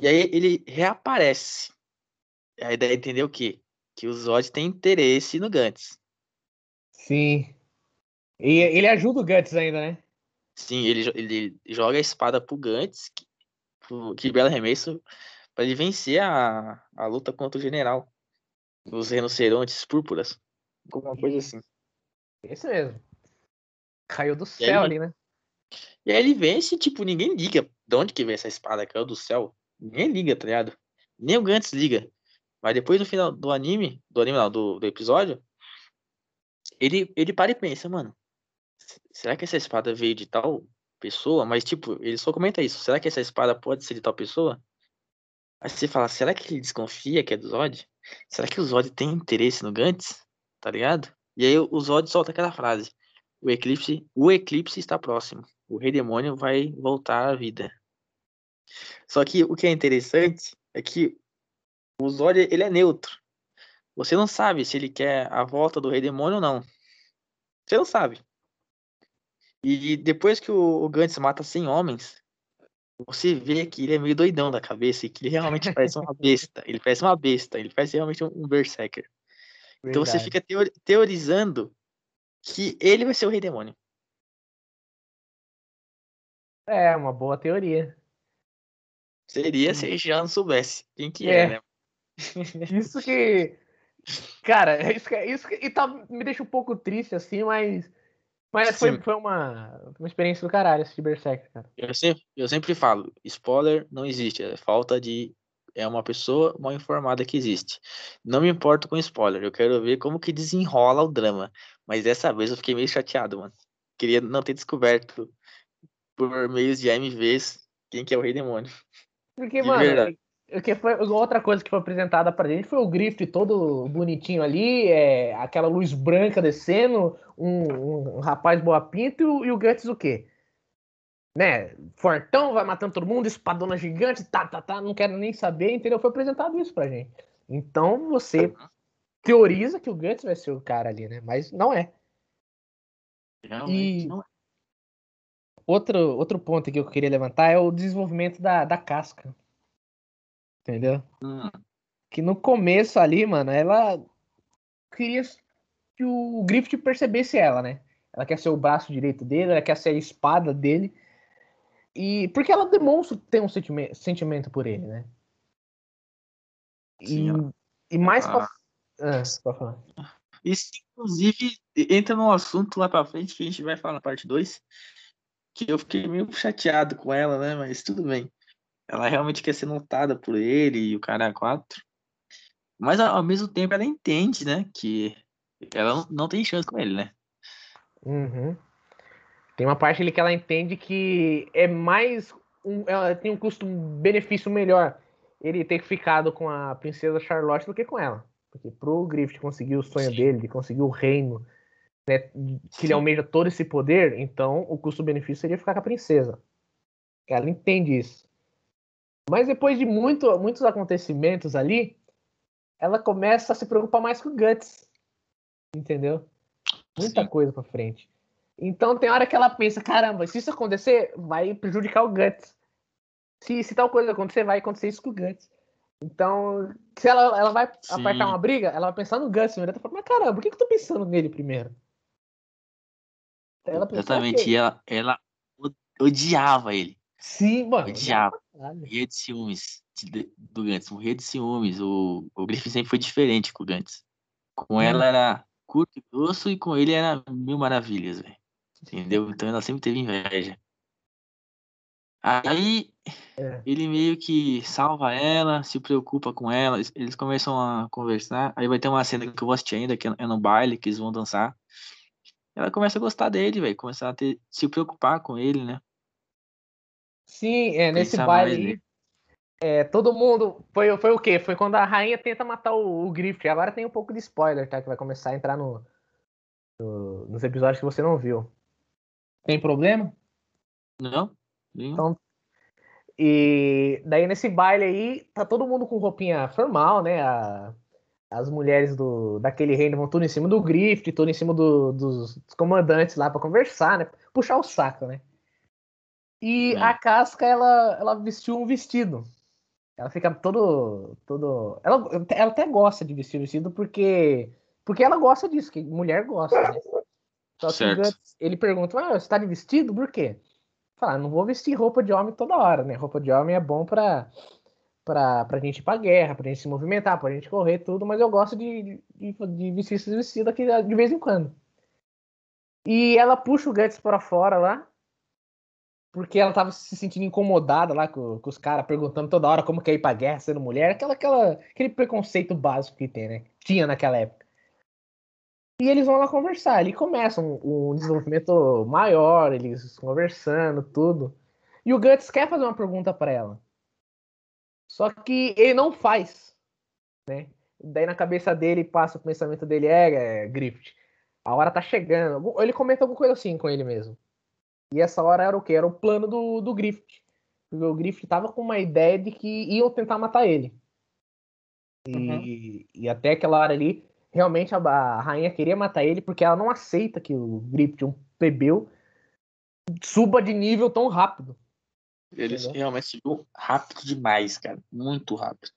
E aí ele reaparece. Aí daí entendeu o quê? Que o Zod tem interesse no Gantz. Sim. E ele ajuda o Gantz ainda, né? Sim, ele, ele joga a espada pro Gantz, que, que belo remesso, para ele vencer a, a luta contra o general. Os rinocerontes púrpuras. Alguma coisa assim. Esse mesmo. Caiu do céu aí, ali, né? E aí ele vence, tipo, ninguém liga de onde que veio essa espada, caiu do céu. Ninguém liga, tá ligado? Nem o Gantz liga. Mas depois no final do anime, do anime não, do, do episódio, ele, ele para e pensa, mano, será que essa espada veio de tal pessoa? Mas, tipo, ele só comenta isso. Será que essa espada pode ser de tal pessoa? Aí você fala, será que ele desconfia que é do Zod? Será que o Zod tem interesse no Gantz? Tá ligado? E aí o Zod solta aquela frase. O eclipse, o eclipse está próximo. O rei demônio vai voltar à vida. Só que o que é interessante é que o Zod ele é neutro. Você não sabe se ele quer a volta do Rei Demônio ou não. Você não sabe. E depois que o, Gantz mata 100 homens, você vê que ele é meio doidão da cabeça e que ele realmente parece uma besta. Ele parece uma besta. Ele parece realmente um, berserker. Verdade. Então você fica teorizando que ele vai ser o Rei Demônio. É, uma boa teoria. Seria se a gente já não soubesse quem que é, é né? Isso que. Cara, isso que, isso que, e tá, me deixa um pouco triste, assim, mas. Mas foi, foi uma, uma experiência do caralho esse Berserk, cara. Eu sempre, eu sempre falo, spoiler não existe, é falta de. É uma pessoa mal informada que existe. Não me importo com spoiler, eu quero ver como que desenrola o drama. Mas dessa vez eu fiquei meio chateado, mano. Queria não ter descoberto por meios de AMVs quem que é o Rei Demônio. Porque, de mano, que foi, outra coisa que foi apresentada pra gente foi o Griffith todo bonitinho ali, é, aquela luz branca descendo, um, um rapaz boa pinta e o, e o Guts o quê? Né? Fortão, vai matando todo mundo, espadona gigante, tá, tá, tá, não quero nem saber, entendeu? Foi apresentado isso pra gente. Então você teoriza que o Guts vai ser o cara ali, né? Mas não é. Realmente e... não é. Outro, outro ponto que eu queria levantar é o desenvolvimento da, da casca. Entendeu? Hum. Que no começo ali, mano, ela queria que o Griffith percebesse ela, né? Ela quer ser o braço direito dele, ela quer ser a espada dele. E porque ela demonstra ter um sentimento, sentimento por ele, né? E, e mais ah. pra... ah, pode falar. Isso, inclusive, entra num assunto lá pra frente que a gente vai falar na parte 2, que eu fiquei meio chateado com ela, né? Mas tudo bem. Ela realmente quer ser notada por ele e o cara é quatro. Mas ao mesmo tempo ela entende, né? Que ela não tem chance com ele, né? Uhum. Tem uma parte ali que ela entende que é mais. Um, ela tem um custo-benefício melhor ele ter ficado com a princesa Charlotte do que com ela. Porque pro Griffith conseguir o sonho Sim. dele, de conseguir o reino, né, que ele almeja todo esse poder, então o custo-benefício seria ficar com a princesa. Ela entende isso. Mas depois de muito, muitos acontecimentos ali, ela começa a se preocupar mais com o Guts. Entendeu? Muita Sim. coisa pra frente. Então tem hora que ela pensa, caramba, se isso acontecer, vai prejudicar o Guts. Se, se tal coisa acontecer, vai acontecer isso com o Guts. Então, se ela, ela vai Sim. apertar uma briga, ela vai pensar no Guts primeiro. Ela fala, mas caramba, por que, que eu tô pensando nele primeiro? Ela Exatamente, e ela, ela odiava ele. Sim, mano. Odiava. Morria de ciúmes de, do Gantz, morria de ciúmes. O, o Griffin sempre foi diferente com o Gantz. Com hum. ela era curto e grosso e com ele era mil maravilhas, velho. Entendeu? Então ela sempre teve inveja. Aí é. ele meio que salva ela, se preocupa com ela, eles começam a conversar. Aí vai ter uma cena que eu vou assistir ainda, que é no baile, que eles vão dançar. Ela começa a gostar dele, velho, começar a ter, se preocupar com ele, né? Sim, é, nesse baile aí, é, todo mundo. Foi, foi o quê? Foi quando a rainha tenta matar o, o Griffith. Agora tem um pouco de spoiler, tá? Que vai começar a entrar no, no nos episódios que você não viu. Tem problema? Não. Então, e daí nesse baile aí, tá todo mundo com roupinha formal, né? A, as mulheres do, daquele reino vão tudo em cima do Griffith, tudo em cima do, dos, dos, comandantes lá para conversar, né? Puxar o saco, né? E é. a Casca, ela, ela vestiu um vestido. Ela fica todo. todo ela, ela até gosta de vestir vestido porque. Porque ela gosta disso, que mulher gosta, né? Só que Guts, ele pergunta: ah, você tá de vestido? Por quê? Falar, não vou vestir roupa de homem toda hora, né? Roupa de homem é bom pra, pra, pra gente ir pra guerra, pra gente se movimentar, pra gente correr, tudo, mas eu gosto de, de, de vestir esse vestido aqui de vez em quando. E ela puxa o Guts para fora lá, porque ela tava se sentindo incomodada lá com, com os caras perguntando toda hora como que é ir pra guerra sendo mulher, aquela, aquela, aquele preconceito básico que tem, né? Tinha naquela época. E eles vão lá conversar, ali começa um, um desenvolvimento maior, eles conversando, tudo. E o Guts quer fazer uma pergunta para ela. Só que ele não faz, né? Daí na cabeça dele passa o pensamento dele, é, é Griffith, a hora tá chegando. Ele comenta alguma coisa assim com ele mesmo. E essa hora era o quê? Era o plano do, do Griffith. Porque o Griffith tava com uma ideia de que iam tentar matar ele. E, uhum. e até aquela hora ali, realmente a, a, rainha queria matar ele porque ela não aceita que o Griffith, um plebeu, suba de nível tão rápido. Ele entendeu? realmente subiu rápido demais, cara. Muito rápido.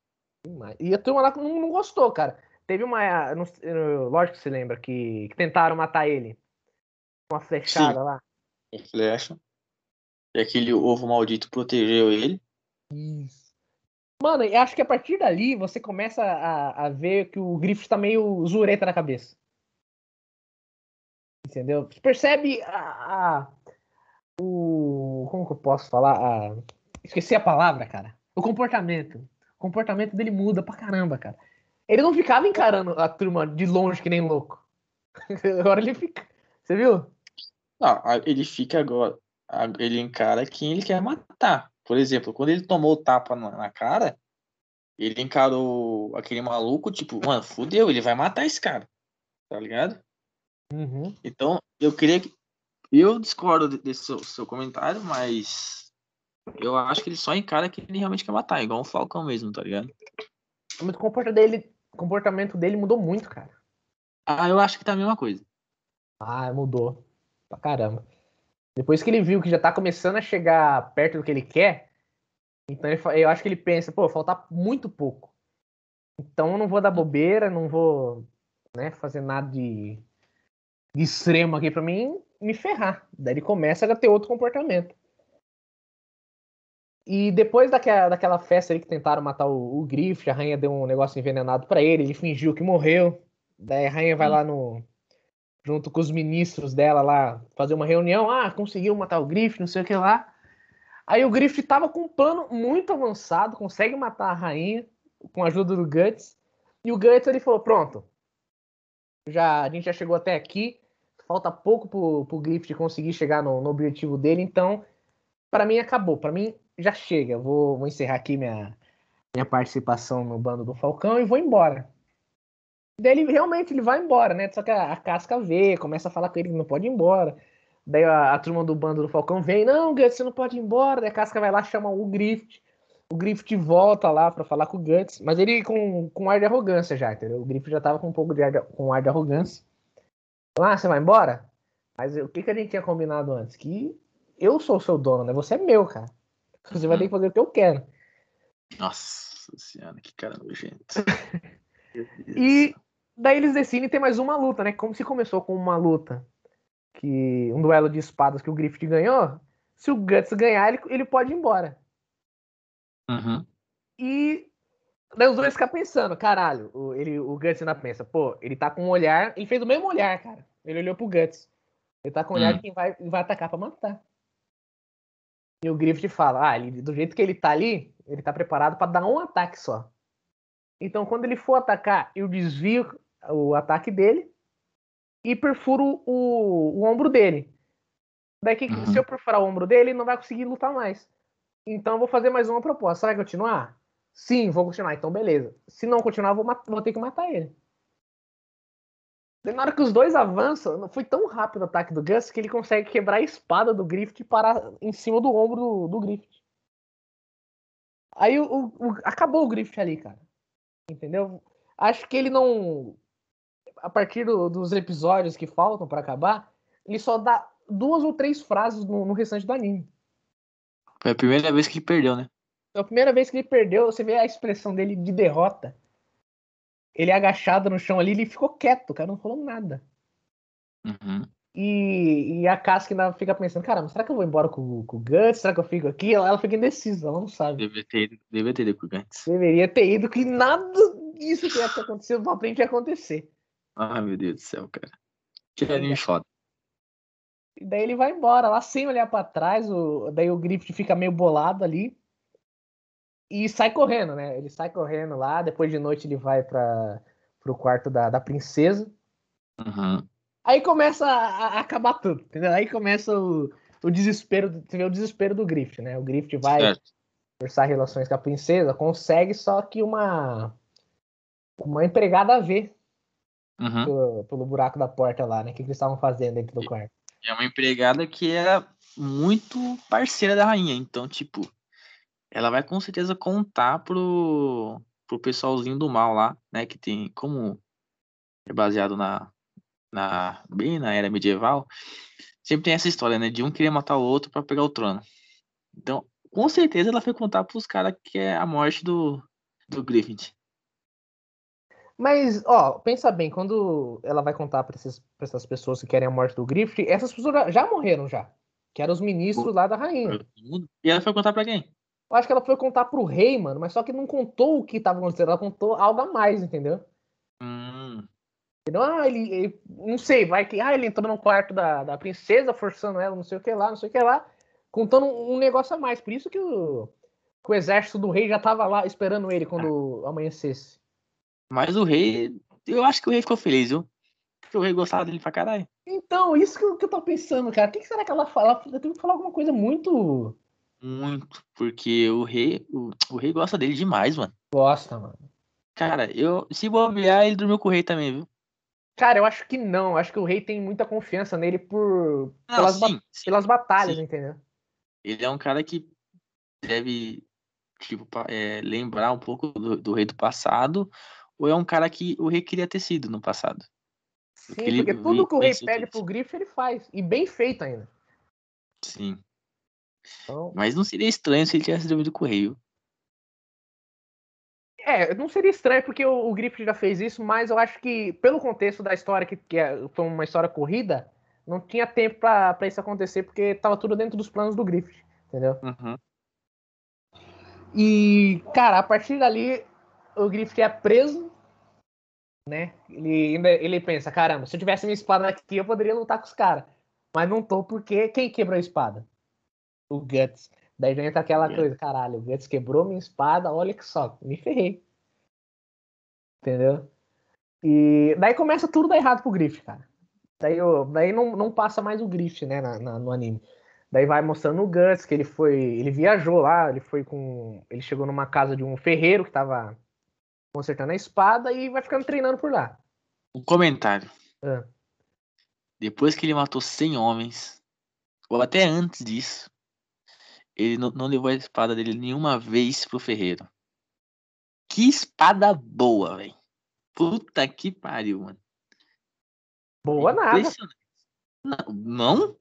E a turma lá não, não gostou, cara. Teve uma. Não, lógico que você lembra que, que tentaram matar ele. Uma flechada Sim. lá. Uma flecha. E aquele ovo maldito protegeu ele. Isso. Mano, eu acho que a partir dali você começa a, a ver que o Griffith tá meio zureta na cabeça. Entendeu? Você percebe a, a, o. Como que eu posso falar? A, esqueci a palavra, cara. O comportamento. O comportamento dele muda pra caramba, cara. Ele não ficava encarando a turma de longe que nem louco. Agora ele fica. Você viu? Não, ele fica agora. Ele encara quem ele quer matar. Por exemplo, quando ele tomou o tapa na, na cara, ele encarou aquele maluco, tipo, mano, fudeu, ele vai matar esse cara. Tá ligado? Uhum. Então, eu queria que. Eu discordo desse seu, seu, comentário, mas eu acho que ele só encara que ele realmente quer matar, igual um Falcão mesmo, tá ligado? Mas o comportamento dele, comportamento dele mudou muito, cara. Ah, eu acho que tá a mesma coisa. Ah, mudou. Pra caramba. Depois que ele viu que já tá começando a chegar perto do que ele quer, então ele, eu acho que ele pensa, pô, falta muito pouco. Então eu não vou dar bobeira, não vou né, fazer nada de, de extremo aqui para mim me ferrar. Daí ele começa a ter outro comportamento. E depois daquela, daquela festa ali que tentaram matar o, o a rainha deu um negócio envenenado para ele, ele fingiu que morreu. Daí a rainha vai lá no, junto com os ministros dela lá, fazer uma reunião. Ah, conseguiu matar o Griffith, não sei o que lá. Aí o Griffith tava com um plano muito avançado, consegue matar a rainha com a ajuda do Guts. E o Guts ele falou: pronto, já a gente já chegou até aqui, falta pouco pro, pro Griffith conseguir chegar no, no objetivo dele, então, para mim acabou. Para mim já chega. Vou, vou encerrar aqui minha, minha participação no bando do Falcão e vou embora. Daí ele realmente ele vai embora, né? Só que a, a casca vê, começa a falar com ele que não pode ir embora. Daí a, a turma do bando do Falcão vem, não, Guts, você não pode ir embora. Daí a casca vai lá, chama o Griffith. O Griffith volta lá para falar com o Guts, mas ele com, com ar de arrogância já, entendeu? O Griffith já tava com um pouco de ar de, com ar de arrogância. Lá, ah, você vai embora? Mas o que, que a gente tinha combinado antes? Que eu sou o seu dono, né? Você é meu, cara. Você vai ter que fazer o que eu quero. Nossa senhora, que cara nojento. e daí eles decidem ter mais uma luta, né? Como se começou com uma luta que um duelo de espadas que o Griffith ganhou. Se o Guts ganhar, ele, ele pode ir embora. Uhum. E daí os dois ficam pensando, caralho, o, ele, o Guts ainda pensa, pô, ele tá com um olhar, ele fez o mesmo olhar, cara. Ele olhou pro Guts. Ele tá com um olhar uhum. de quem vai, vai atacar pra matar. E o Griffith fala, ah, ele, do jeito que ele tá ali, ele tá preparado para dar um ataque só. Então, quando ele for atacar, eu desvio o ataque dele e perfuro o, o ombro dele. Daí, que, uhum. se eu perfurar o ombro dele, ele não vai conseguir lutar mais. Então, eu vou fazer mais uma proposta. Você vai continuar? Sim, vou continuar. Então, beleza. Se não continuar, vou, vou ter que matar ele. Na hora que os dois avançam, foi tão rápido o ataque do Gus que ele consegue quebrar a espada do Griffith e parar em cima do ombro do, do Griffith. Aí o, o, acabou o Griffith ali, cara. Entendeu? Acho que ele não. A partir do, dos episódios que faltam para acabar, ele só dá duas ou três frases no, no restante do anime. Foi a primeira vez que ele perdeu, né? Foi a primeira vez que ele perdeu, você vê a expressão dele de derrota ele agachado no chão ali, ele ficou quieto, o cara não falou nada. Uhum. E, e a Casca ainda fica pensando, caramba, será que eu vou embora com, com o Guts? Será que eu fico aqui? Ela, ela fica indecisa, ela não sabe. Deveria ter ido, deveria ter ido com o Guts. Deveria ter ido, que nada disso que ia acontecer pra frente ia acontecer. Ai, meu Deus do céu, cara. Que anime foda. E daí ele vai embora, lá sem olhar para trás, o, daí o Griffith fica meio bolado ali e sai correndo, né? Ele sai correndo lá, depois de noite ele vai para o quarto da, da princesa. Uhum. Aí começa a, a, acabar tudo, entendeu? Aí começa o, o desespero, você vê o desespero do Griffith, né? O Griffith vai certo. forçar relações com a princesa, consegue, só que uma uma empregada vê uhum. pelo, pelo, buraco da porta lá, né? O que, que eles estavam fazendo dentro do quarto. É uma empregada que era muito parceira da rainha, então, tipo, ela vai com certeza contar pro, pro pessoalzinho do mal lá, né? Que tem como é baseado na, na bem na era medieval, sempre tem essa história, né? De um querer matar o outro para pegar o trono. Então, com certeza ela foi contar pros caras que é a morte do, do Griffith. Mas, ó, pensa bem, quando ela vai contar pra essas pessoas que querem a morte do Griffith, essas pessoas já, morreram já. Que eram os ministros lá da rainha. E ela foi contar pra quem? Eu acho que ela foi contar pro rei, mano, mas só que não contou o que tava acontecendo, ela contou algo a mais, entendeu? Hum. Entendeu? Ah, ele, ele, Não sei, vai que. Ah, ele entrou no quarto da, da princesa, forçando ela, não sei o que lá, não sei o que lá, contando um negócio a mais. Por isso que o, que o exército do rei já tava lá esperando ele quando ah. amanhecesse. Mas o rei. Eu acho que o rei ficou feliz, viu? Porque o rei gostava dele pra caralho. Então, isso que eu, que eu tô pensando, cara. O que, que será que ela fala? Ela tem que falar alguma coisa muito muito, porque o rei, o, o rei gosta dele demais, mano. Gosta, mano. Cara, eu se bobear, ele dormiu com o rei também, viu? Cara, eu acho que não. Eu acho que o rei tem muita confiança nele por não, pelas, sim, ba sim, pelas batalhas, sim. entendeu? Ele é um cara que deve tipo é, lembrar um pouco do, do, rei do passado, ou é um cara que o rei queria ter sido no passado? Sim, porque, porque tudo que o rei pede pro Griff ele faz e bem feito ainda. Sim. Então... Mas não seria estranho se ele tivesse dormido com o rei. É, não seria estranho porque o, o Griffith já fez isso, mas eu acho que, pelo contexto da história, que, que é, foi uma história corrida, não tinha tempo para isso acontecer, porque tava tudo dentro dos planos do Griffith, entendeu? Uhum. E, cara, a partir dali, o Griffith é preso, né? Ele, ele pensa, caramba, se eu tivesse minha espada aqui, eu poderia lutar com os caras. Mas não tô, porque quem quebrou a espada? o Guts. Daí entra aquela coisa, caralho, o Guts quebrou minha espada, olha que só, me ferrei. Entendeu? E daí começa tudo dar errado pro Griff, cara. Daí, daí não, não passa mais o Grift, né, na, na, no anime. Daí vai mostrando o Guts, que ele foi. Ele viajou lá, ele foi com. Ele chegou numa casa de um ferreiro que tava consertando a espada e vai ficando treinando por lá. Um comentário. Ah. Depois que ele matou 100 homens, ou até antes disso, ele não, não levou a espada dele nenhuma vez pro ferreiro. Que espada boa, velho. Puta que pariu, mano. Boa nada. Não?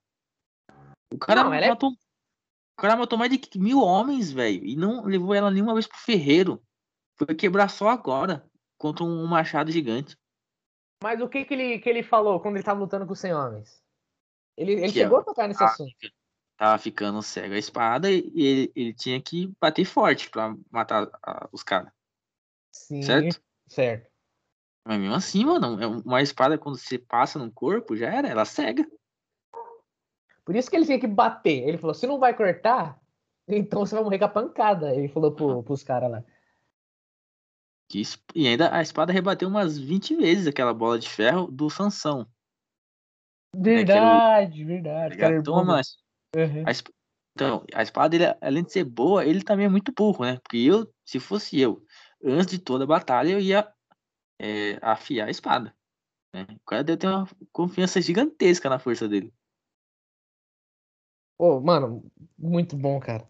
O cara não, é matou. É... O cara matou mais de mil homens, velho. E não levou ela nenhuma vez pro ferreiro. Foi quebrar só agora. Contra um machado gigante. Mas o que que ele, que ele falou quando ele tava lutando com os 100 homens? Ele, ele chegou a tocar nesse assunto. Tava ficando cego a espada e ele, ele tinha que bater forte pra matar a, os caras. Sim, certo? Certo. Mas mesmo assim, mano, é uma espada quando você passa no corpo, já era, ela cega. Por isso que ele tinha que bater. Ele falou: se não vai cortar, então você vai morrer com a pancada. Ele falou pro, pros caras lá. E ainda a espada rebateu umas 20 vezes aquela bola de ferro do Sansão. Verdade, né, verdade. Cara, Toma, uhum. a, então, a espada, ele, além de ser boa, ele também é muito burro, né? Porque eu, se fosse eu, antes de toda a batalha, eu ia é, afiar a espada. Né? O cara deve ter uma confiança gigantesca na força dele. Pô, mano, muito bom, cara.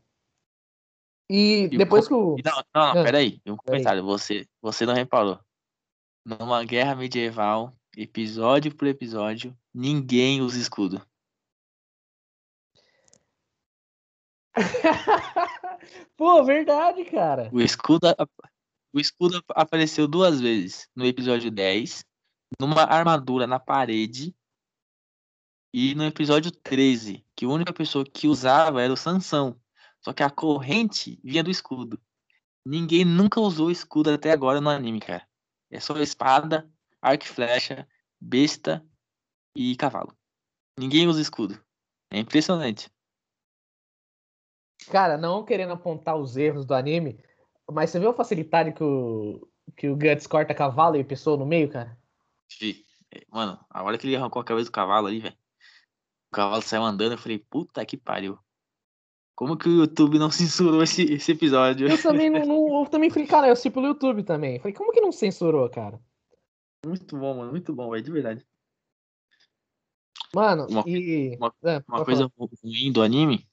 E, e depois o... que o. Não, não, não, ah, peraí. Um comentário. Você, você não reparou. Numa guerra medieval, episódio por episódio, ninguém usa escudo. Pô, verdade, cara. O escudo, o escudo apareceu duas vezes. No episódio 10, numa armadura na parede e no episódio 13, que a única pessoa que usava era o Sansão. Só que a corrente vinha do escudo. Ninguém nunca usou escudo até agora no anime, cara. É só espada, arco e flecha, besta e cavalo. Ninguém usa escudo. É impressionante. Cara, não querendo apontar os erros do anime, mas você viu a facilidade que o, que o Guts corta cavalo e pessoa no meio, cara? Mano, a hora que ele arrancou a cabeça do cavalo ali, velho cavalo saiu andando, eu falei, puta que pariu. Como que o YouTube não censurou esse, esse episódio? Eu também não, não, eu também falei, cara, eu assisti pelo YouTube também. falei, como que não censurou, cara? Muito bom, mano, muito bom, é de verdade. Mano, uma, e. Uma, é, uma coisa falar. ruim do anime.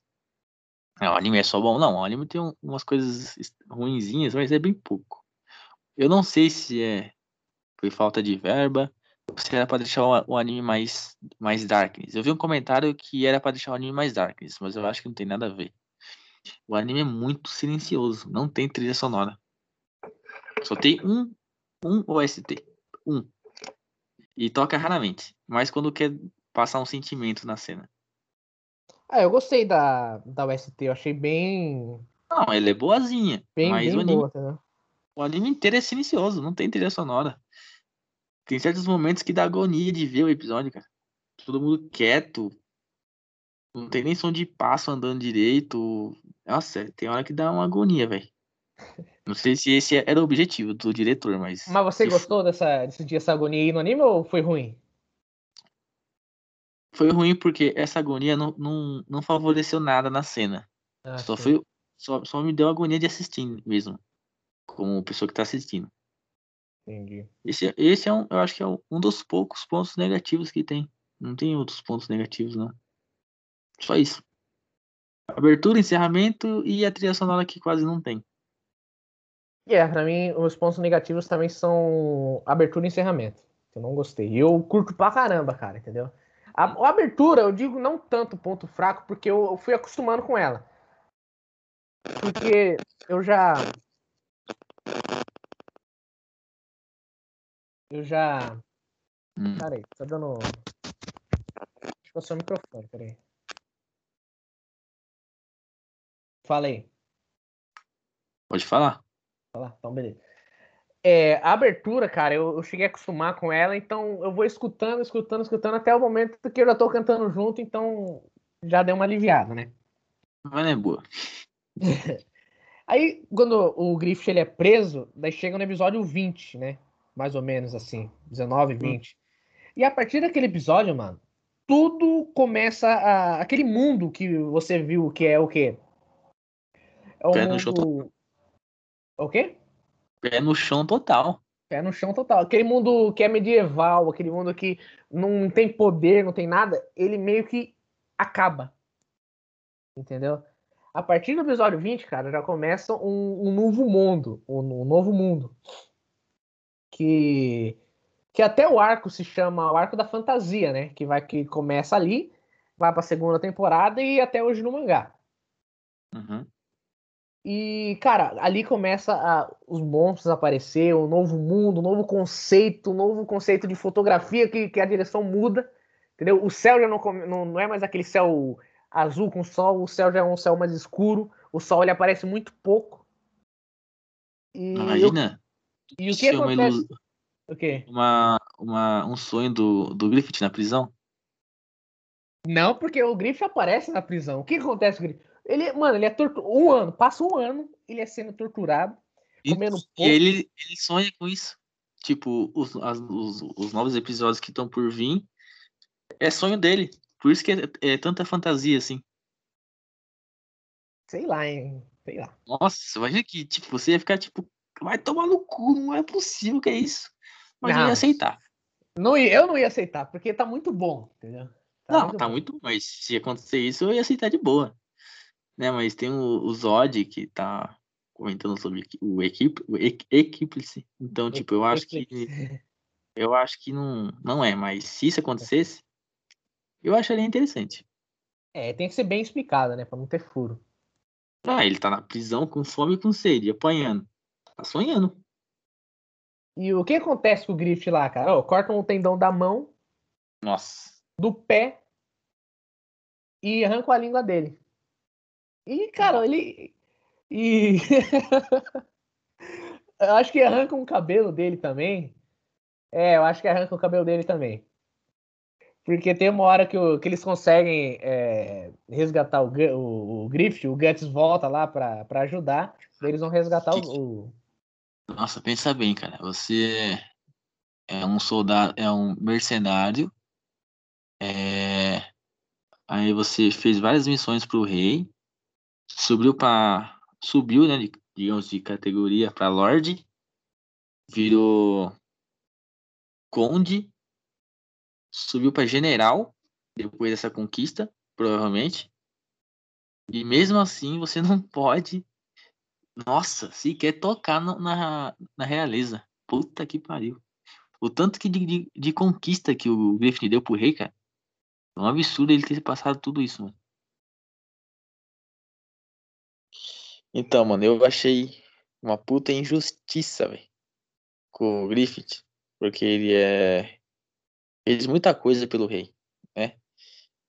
Não, o anime é só bom. Não, o anime tem um, umas coisas ruinzinhas, mas é bem pouco. Eu não sei se é foi falta de verba, se era pra deixar o, anime mais, mais darkness. Eu vi um comentário que era pra deixar o anime mais darkness, mas eu acho que não tem nada a ver. O anime é muito silencioso, não tem trilha sonora. Só tem um, um OST. Um. E toca raramente. Mas quando quer passar um sentimento na cena. Ah, eu gostei da, da OST, eu achei bem. Não, ela é boazinha. Bem, mas bem o, anime, boa, tá o anime inteiro é silencioso, não tem trilha sonora. Tem certos momentos que dá agonia de ver o episódio, cara. Todo mundo quieto. Não tem nem som de passo andando direito. Nossa, tem hora que dá uma agonia, velho. Não sei se esse era o objetivo do diretor, mas. Mas você gostou dessa, desse dia, essa agonia aí no anime ou foi ruim? Foi ruim porque essa agonia não, não, não favoreceu nada na cena. Ah, só, foi, só, só me deu agonia de assistir mesmo. Como pessoa que tá assistindo. Entendi. Esse, esse é um, eu acho que é um dos poucos pontos negativos que tem. Não tem outros pontos negativos, não. Só isso. Abertura, encerramento e a trilha sonora que quase não tem. É, yeah, pra mim, os pontos negativos também são abertura e encerramento. Eu não gostei. Eu curto pra caramba, cara, entendeu? A, a abertura, eu digo não tanto ponto fraco, porque eu, eu fui acostumando com ela. Porque eu já Eu já. Hum. Peraí, tá dando. Acho que é o seu microfone, peraí. Fala aí. Pode falar. Falar, então beleza. É, a abertura, cara, eu, eu, cheguei a acostumar com ela, então eu vou escutando, escutando, escutando até o momento que eu já tô cantando junto, então já deu uma aliviada, né? Mas é boa. Aí, quando o Griffith ele é preso, daí chega no episódio 20, né? Mais ou menos assim, 19, 20. Hum. E a partir daquele episódio, mano, tudo começa a. Aquele mundo que você viu que é o quê? É um Pé no mundo... chão O quê? Pé no chão total. Pé no chão total. Aquele mundo que é medieval, aquele mundo que não tem poder, não tem nada, ele meio que acaba. Entendeu? A partir do episódio 20, cara, já começa um, um novo mundo. Um, um, novo mundo. Que. Que até o arco se chama o arco da fantasia, né? Que vai que começa ali, vai pra segunda temporada e até hoje no mangá. Uhum. E, cara, ali começa a, os monstros a aparecer, um novo mundo, um novo conceito, um novo conceito de fotografia que, que a direção muda. Entendeu? O céu já não, não, não é mais aquele céu azul com sol, o céu já é um céu mais escuro, o sol ele aparece muito pouco. E Imagina. Eu... E o que acontece? Uma, o quê? Uma, uma, um sonho do, do Griffith na prisão? Não, porque o Griffith aparece na prisão. O que acontece com o Griffith? Ele, mano, ele é torturado. Um ano, passa um ano, ele é sendo torturado, e, comendo pouco. E ele, ele sonha com isso. Tipo, os, as, os, os novos episódios que estão por vir é sonho dele. Por isso que é, é, tanta fantasia, assim. Sei lá, hein? Sei lá. Nossa, imagina que, tipo, você ia ficar, tipo, vai tomar no cu, não é possível que é isso. Mas não, eu ia aceitar. Não, eu não ia aceitar, porque tá muito bom, entendeu? Tá não, muito tá bom. muito mas se acontecer isso, eu ia aceitar de boa. Né, mas tem o, o Zod que tá comentando sobre o equipe, o Eclipse. Então, tipo, eu acho que eu acho que não, não é, mas se isso acontecesse, eu acharia interessante. É, tem que ser bem explicado, né? Pra não ter furo. Ah, ele tá na prisão com fome e com sede, apanhando. Tá sonhando. E o que acontece com o Griffith lá, cara? Oh, cortam o tendão da mão. Nossa. Do pé. E arrancam a língua dele. E, cara, ele. E. eu acho que arrancam o cabelo dele também. É, eu acho que arrancam o cabelo dele também. Porque tem uma hora que, o, que eles conseguem é, resgatar o, o, o Griffith, o Guts volta lá pra, pra ajudar, eles vão resgatar o, o. Nossa, pensa bem, cara. Você é um soldado, é um mercenário. É... Aí você fez várias missões pro rei. Subiu para Subiu, né? Digamos, de categoria para Lorde. Virou Conde subiu para general depois dessa conquista, provavelmente. E mesmo assim você não pode. Nossa, se quer tocar na, na realeza. Puta que pariu. O tanto que de, de, de conquista que o Griffin deu pro rei, cara. É um absurdo ele ter passado tudo isso, mano. Então, mano, eu achei uma puta injustiça, velho. Com o Griffith. Porque ele é fez muita coisa pelo rei, né?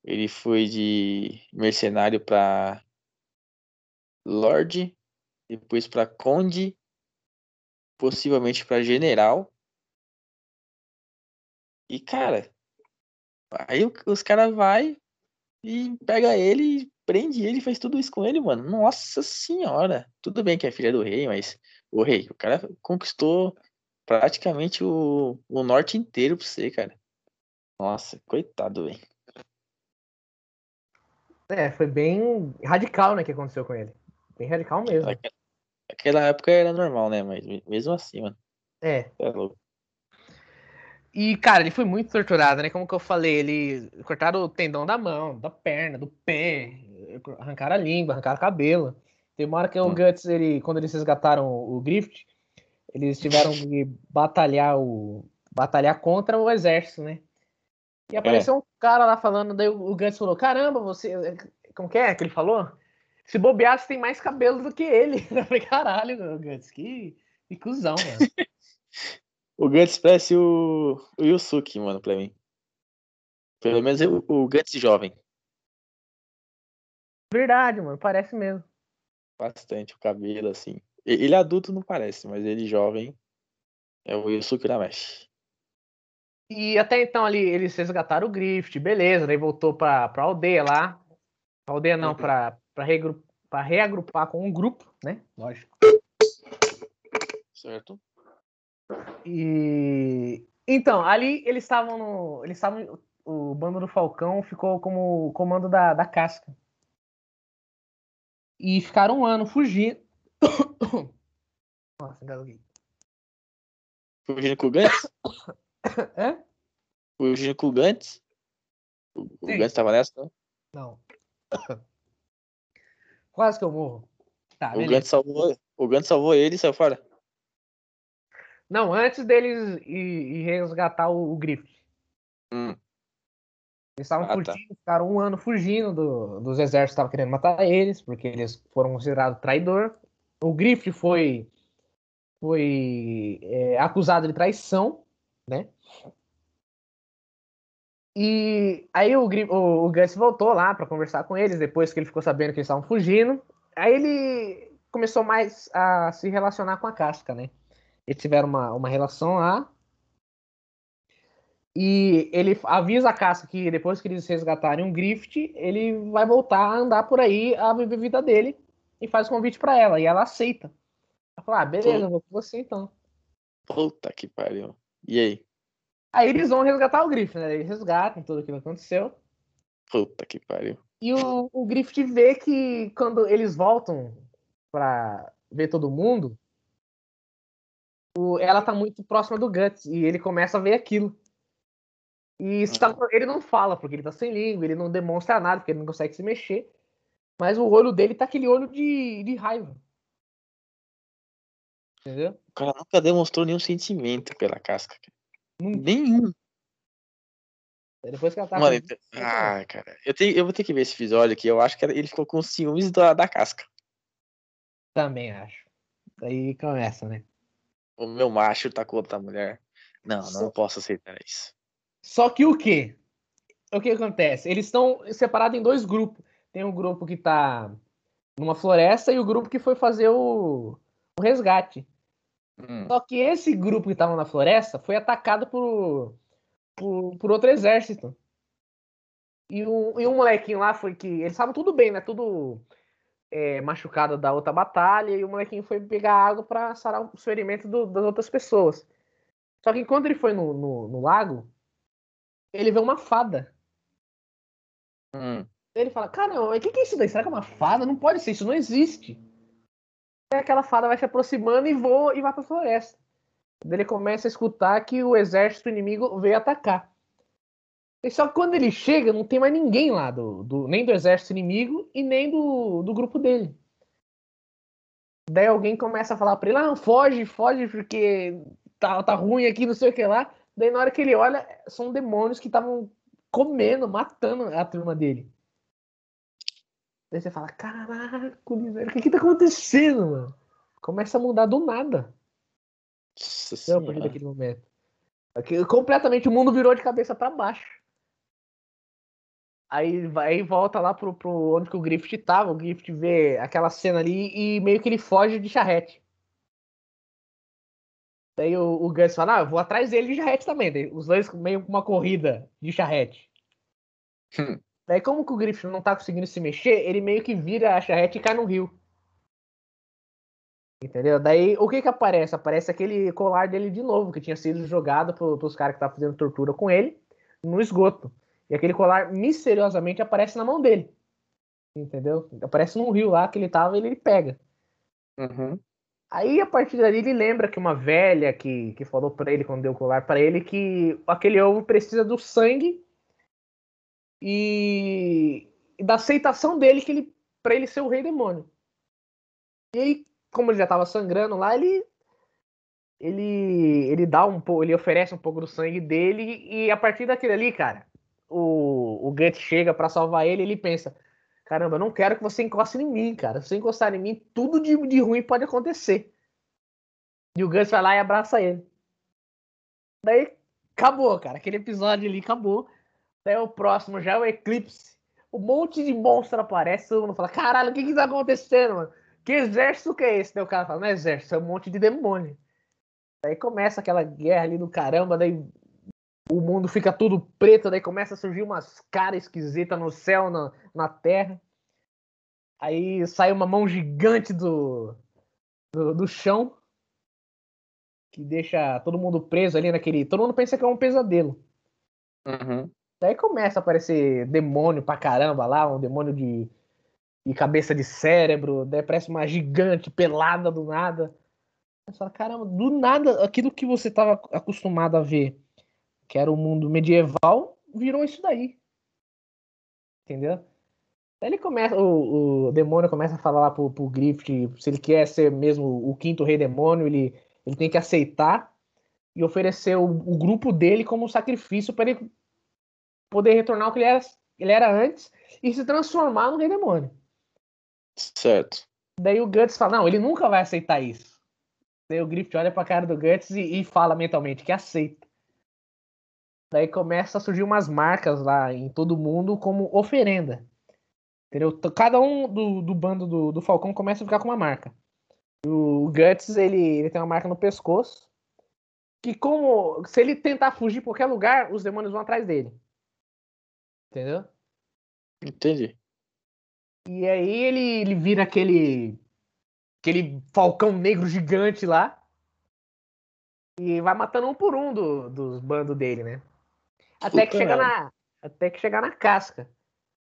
Ele foi de mercenário para Lorde, depois para Conde, possivelmente para General. E cara, aí os caras vai e pega ele, prende ele, faz tudo isso com ele, mano. Nossa senhora. Tudo bem que é filha do rei, mas o rei, o cara conquistou praticamente o, o norte inteiro pra você, cara. Nossa, coitado, velho. É, foi bem radical, né, que aconteceu com ele. Bem radical mesmo. Aquela época era normal, né? Mas mesmo assim, mano. É. É louco. E, cara, ele foi muito torturado, né? Como que eu falei, ele cortaram o tendão da mão, da perna, do pé, arrancaram a língua, arrancaram o cabelo. Tem uma hora que o hum. Guts, ele, quando eles resgataram o Griffith, eles tiveram que batalhar o batalhar contra o exército, né? E apareceu é. um cara lá falando, daí o Gantz falou: Caramba, você. Como que é que ele falou? Se bobear, você tem mais cabelo do que ele. Eu falei, caralho, Gantz, que, que cuzão, mano. o Gantz parece o, o Yusuke, mano, pra mim. Pelo menos o, o Gantz jovem. Verdade, mano, parece mesmo. Bastante, o cabelo, assim. Ele adulto não parece, mas ele jovem é o Yusuke Ramesh. E até então ali eles resgataram o Griffith, beleza, daí voltou pra, pra aldeia lá. Pra aldeia não, pra, pra reagrupar com um grupo, né? Lógico. Certo. E, Então, ali eles estavam no. Eles estavam. O bando do Falcão ficou como comando da, da casca. E ficaram um ano fugindo. Nossa, engasguei. Fugindo com o Gantz? É? Fugindo com o Gantz? O, o. Gantz tava nessa, não? Não. Quase que eu morro. Tá, o. Gantz salvou, o Gantz salvou ele e saiu fora. Não, antes deles ir resgatar o, o Griffith. Hum. Eles estavam Ah, tá. fugindo, ficaram um ano fugindo do- dos exércitos que estavam querendo matar eles, porque eles foram considerados traidor. O Griffith foi, foi é, acusado de traição, né? E aí o, o, o Gus voltou lá para conversar com eles, depois que ele ficou sabendo que eles estavam fugindo. Aí ele começou mais a se relacionar com a casca, né? Eles tiveram uma, uma relação lá. E ele avisa a casca que depois que eles resgatarem um Grift, ele vai voltar a andar por aí, a viver a vida dele. E faz convite para ela. E ela aceita. Ela fala, ah, beleza, eu vou com você então. Puta que pariu. E aí? Aí eles vão resgatar o Griffith, né? Eles resgatam tudo aquilo que aconteceu. Puta que pariu. E o, o Griffith vê que quando eles voltam pra ver todo mundo, o- ela tá muito próxima do Guts. E ele começa a ver aquilo. E tá- ele não fala, porque ele tá sem língua, ele não demonstra nada, porque ele não consegue se mexer. Mas o olho dele tá aquele olho de, de raiva. Entendeu? O cara nunca demonstrou nenhum sentimento pela casca. cara. Nenhum. Aí Depois que ela tá. Mano, com- então- ah, cara. Eu, tenho, eu vou ter que ver esse episódio aqui. Eu acho que ele ficou com ciúmes da, da casca. Também acho. Aí começa, né? O meu macho tá com outra mulher. Não, não Só- posso aceitar isso. Só que o quê? O que acontece? Eles estão separados em dois grupos. Tem um grupo que tá numa floresta e o grupo que foi fazer o, o resgate. Hum, Só que esse grupo que tava na floresta foi atacado por, por, por outro exército. E um, e um molequinho lá foi que. Eles estavam tudo bem, né? Tudo é, machucado da outra batalha. E o molequinho foi pegar água pra sarar o ferimento do- das outras pessoas. Só que enquanto ele foi no, no, no lago, ele vê uma fada. hum. Ele fala, caramba, o que, que é isso daí? Será que é uma fada? Não pode ser, isso não existe. Aquela fada vai se aproximando e voa e vai pra floresta. Daí Ele começa a escutar que o exército inimigo veio atacar. E só que quando ele chega, não tem mais ninguém lá, do, do- nem do exército inimigo e nem do, do grupo dele. Daí alguém começa a falar pra ele, ah, foge, foge, porque tá, tá ruim aqui, não sei o que lá. Daí na hora que ele olha, são demônios que estavam comendo, matando a turma dele. Daí você fala, caraca, o que que tá acontecendo, mano? Começa a mudar do nada. Nossa Eu, a partir senhora. daquele momento. Aqui, completamente o mundo virou de cabeça pra baixo. Aí, vai- volta lá pro, pro onde que o Griffith tava. O Griffith vê aquela cena ali e meio que ele foge de charrete. Daí o, o Gus fala, ah, eu vou atrás dele de charrete também. Daí os dois meio com uma corrida de charrete. Hum. Daí como que o Griffith não tá conseguindo se mexer, ele meio que vira a charrete e cai no rio. Entendeu? Daí o que que aparece? Aparece aquele colar dele de novo, que tinha sido jogado pro, pros caras que estavam fazendo tortura com ele no esgoto. E aquele colar misteriosamente aparece na mão dele. Entendeu? Aparece num rio lá que ele tava e ele pega. Uhum. Aí, a partir dali, ele lembra que uma velha que, que falou pra ele, quando deu o colar pra ele, que aquele ovo precisa do sangue e, e da aceitação dele que ele, pra ele ser o rei demônio. E aí, como ele já tava sangrando lá, ele ele ele dá um pouco, ele oferece um pouco do sangue dele e a partir daquele ali, cara, o, o Guts chega pra salvar ele, ele pensa, caramba, eu não quero que você encoste em mim, cara. Se você encostar em mim, tudo de, de ruim pode acontecer. E o Gus vai lá e abraça ele. Daí acabou, cara. Aquele episódio ali acabou. Daí o próximo já é o Eclipse. Um monte de monstro aparece, todo mundo fala: caralho, o que que tá acontecendo, mano? Que exército que é esse? Daí o cara fala: não é exército, é um monte de demônio. Daí começa aquela guerra ali do caramba, daí o mundo fica tudo preto, daí começa a surgir umas caras esquisitas no céu, na, na terra. Aí sai uma mão gigante do, do, do chão. que deixa todo mundo preso ali naquele. Todo mundo pensa que é um pesadelo. Uhum. Daí começa a aparecer demônio pra caramba lá, um demônio de, de cabeça de cérebro, daí parece uma gigante pelada do nada. Você fala, caramba, do nada, aquilo que você estava acostumado a ver, que era o mundo medieval, virou isso daí. Entendeu? Daí ele começa, o, o demônio começa a falar lá pro, pro Griffith, se ele quer ser mesmo o quinto rei demônio, ele, ele tem que aceitar e oferecer o, o grupo dele como sacrifício para ele poder retornar ao que ele era, ele era antes e se transformar no rei demônio. Certo. Daí o Guts fala, não, ele nunca vai aceitar isso. Daí o Griffith olha pra cara do Guts e, e fala mentalmente que aceita. Daí começa a surgir umas marcas lá em todo mundo como oferenda. Entendeu? Cada um do, do bando do, do, Falcão começa a ficar com uma marca. O Guts, ele, ele tem uma marca no pescoço. Que como. Se ele tentar fugir pra qualquer lugar, os demônios vão atrás dele. Entendeu? Entendi. E aí ele, ele vira aquele aquele falcão negro gigante lá. E vai matando um por um do, dos bandos dele, né? Até que, chegar na, até que chegar na casca.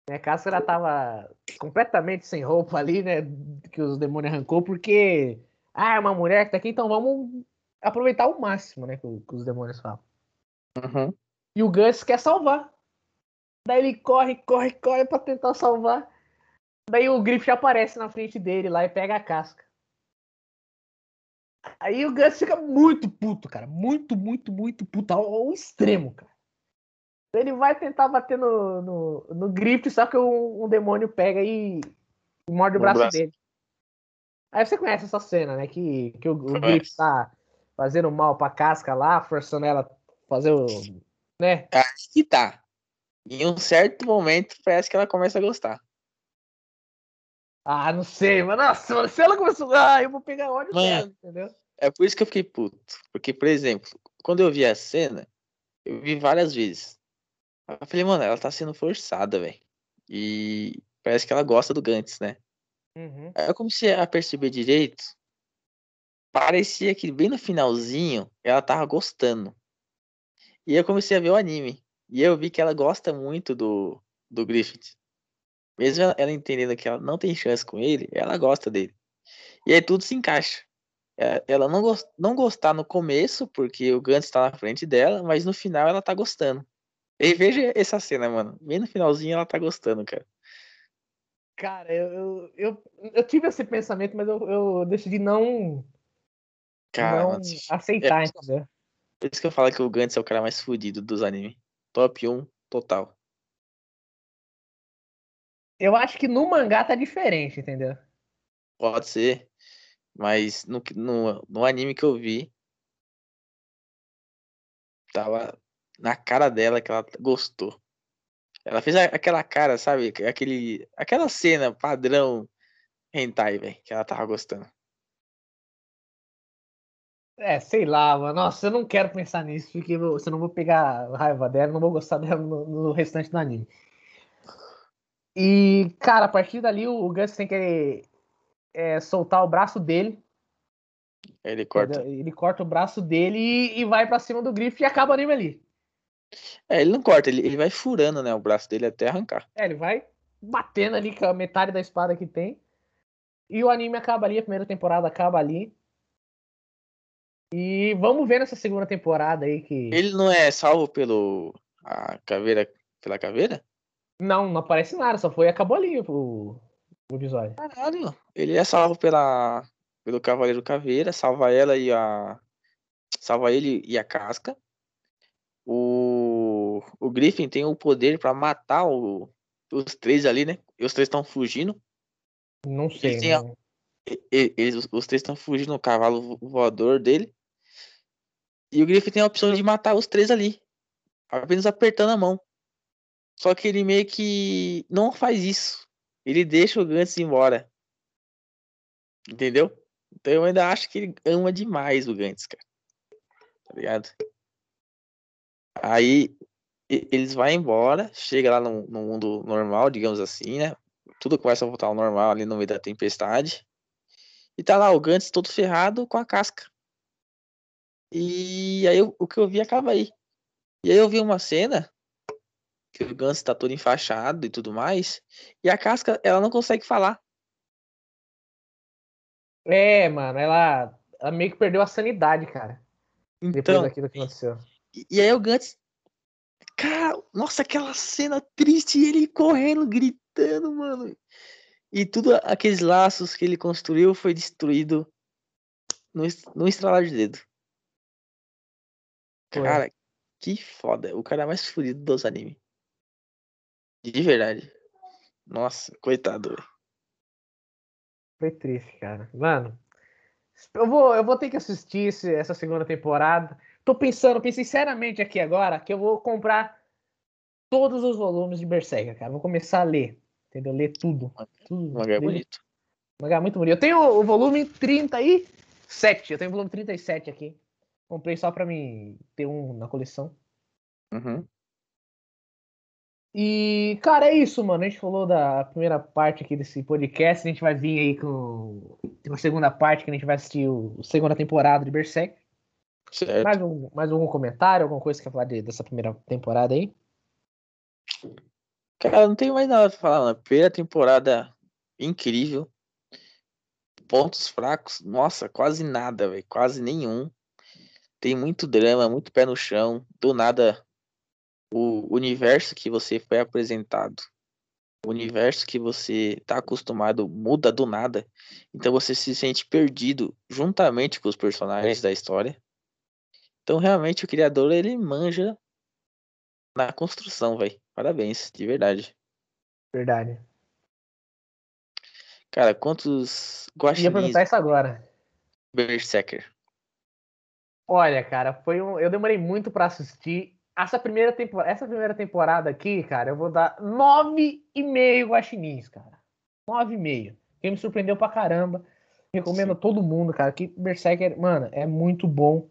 A casca ela tava completamente sem roupa ali, né? Que os demônios arrancou, porque. Ah, é uma mulher que tá aqui, então vamos aproveitar o máximo, né? Que, que os demônios falam. Uhum. E o Gus quer salvar. Daí ele corre, corre, corre pra tentar salvar. Daí o Griffith aparece na frente dele lá e pega a casca. Aí o Gus fica muito puto, cara. Muito, muito, muito puto. Ao, ao extremo, cara. Ele vai tentar bater no, no, no Griffith, só que um, um demônio pega e, e morde o braço, braço, dele. Aí você conhece essa cena, né? Que, que o, o Griffith tá fazendo mal pra casca lá, forçando ela a fazer o. né? Acho que tá. Em um certo momento parece que ela começa a gostar. Ah, não sei, mas nossa, se ela começou. Ah, eu vou pegar ódio mano, dela, entendeu? É por isso que eu fiquei puto. Porque, por exemplo, quando eu vi a cena, eu vi várias vezes. Eu falei, mano, ela tá sendo forçada, velho. E parece que ela gosta do Gantz, né? Uhum. Aí eu comecei a perceber direito. Parecia que bem no finalzinho ela tava gostando. E eu comecei a ver o anime. E eu vi que ela gosta muito do, do Griffith. Mesmo ela, ela entendendo que ela não tem chance com ele, ela gosta dele. E aí tudo se encaixa. É, ela não, gost, não gostar no começo, porque o Gantz tá na frente dela, mas no final ela tá gostando. E veja essa cena, mano. Bem no finalzinho ela tá gostando, cara. Cara, eu, eu, eu, eu tive esse pensamento, mas eu, eu decidi não, cara, não aceitar, é, entendeu? Por isso que eu falo que o Gantz é o cara mais fodido dos animes. Top 1 total. Eu acho que no mangá tá diferente, entendeu? Pode ser. Mas no, no, no anime que eu vi, tava na cara dela que ela gostou. Ela fez aquela cara, sabe? Aquele, aquela cena padrão hentai, velho, que ela tava gostando. É, sei lá, mano. Nossa, eu não quero pensar nisso, porque eu, se eu não vou pegar raiva dela, não vou gostar dela no, no restante do anime. E, cara, a partir dali o, Gus tem que é, soltar o braço dele. Ele corta. Ele corta o braço dele e, e vai para cima do Griff e acaba o anime ali. É, ele não corta, ele, ele vai furando, né, o braço dele até arrancar. É, ele vai batendo ali com a metade da espada que tem. E o anime acaba ali, a primeira temporada acaba ali. E vamos ver nessa segunda temporada aí que. Ele não é salvo pelo. A caveira. Pela caveira? Não, não aparece nada, só foi acabou ali o, o episódio. Caralho, ele é salvo pela, pelo Cavaleiro Caveira, salva ela e a. Salva ele e a casca. O, o Griffin tem o poder para matar o, os três ali, né? E os três estão fugindo. Não sei. Eles, a, eles os, três estão fugindo no cavalo voador dele. E o Griffin tem a opção de matar os três ali. Apenas apertando a mão. Só que ele meio que não faz isso. Ele deixa o Gantz embora. Entendeu? Então eu ainda acho que ele ama demais o Gantz, cara. Tá ligado? Aí eles vão embora, chega lá no, no, mundo normal, digamos assim, né? Tudo começa a voltar ao normal ali no meio da tempestade. E tá lá o Gantz todo ferrado com a casca. E aí o que eu vi acaba aí. E aí eu vi uma cena que o Gans tá todo enfaixado e tudo mais, e a Casca, ela não consegue falar. É, mano, ela, ela meio que perdeu a sanidade, cara. Então, depois daquilo que aconteceu. E, e aí o Gantz. Cara, nossa, aquela cena triste, ele correndo, gritando, mano. E tudo aqueles laços que ele construiu foi destruído no, no estralar de dedo. Cara, que foda. O cara mais fodido dos animes. De verdade. Nossa, coitado, velho. Foi triste, cara. Mano, eu vou, eu vou ter que assistir esse, essa segunda temporada. Tô pensando, pensei seriamente aqui agora que eu vou comprar todos os volumes de Berserker, cara. Vou começar a ler, entendeu? Ler tudo. tudo mangá é bonito. Mangá muito bonito. Eu tenho o volume 37, eu tenho o volume 37 aqui. Comprei só pra mim ter um na coleção. Uhum. E, cara, é isso, mano. A gente falou da primeira parte aqui desse podcast. A gente vai vir aí com a segunda parte, que a gente vai assistir a segunda temporada de Berserk. Certo. Mais, um, mais algum comentário, alguma coisa que quer falar de, dessa primeira temporada aí? Cara, não tenho mais nada pra falar, mano. Primeira temporada incrível. Pontos fracos, nossa, quase nada, velho. Quase nenhum. Tem muito drama, muito pé no chão. Do nada o universo que você foi apresentado, o universo que você está acostumado muda do nada, então você se sente perdido juntamente com os personagens da história. Então realmente o criador ele manja na construção, velho. Parabéns, de verdade. Verdade. Cara, quantos guaxinins... Eu ia perguntar isso agora. Berserker. Olha, cara, foi um... eu demorei muito para assistir essa primeira, temporada, essa primeira temporada aqui, cara, eu vou dar 9,5 guaxinins, cara. 9,5. Quem me surpreendeu pra caramba. Recomendo a todo mundo, cara, que Berserker, mano, é muito bom.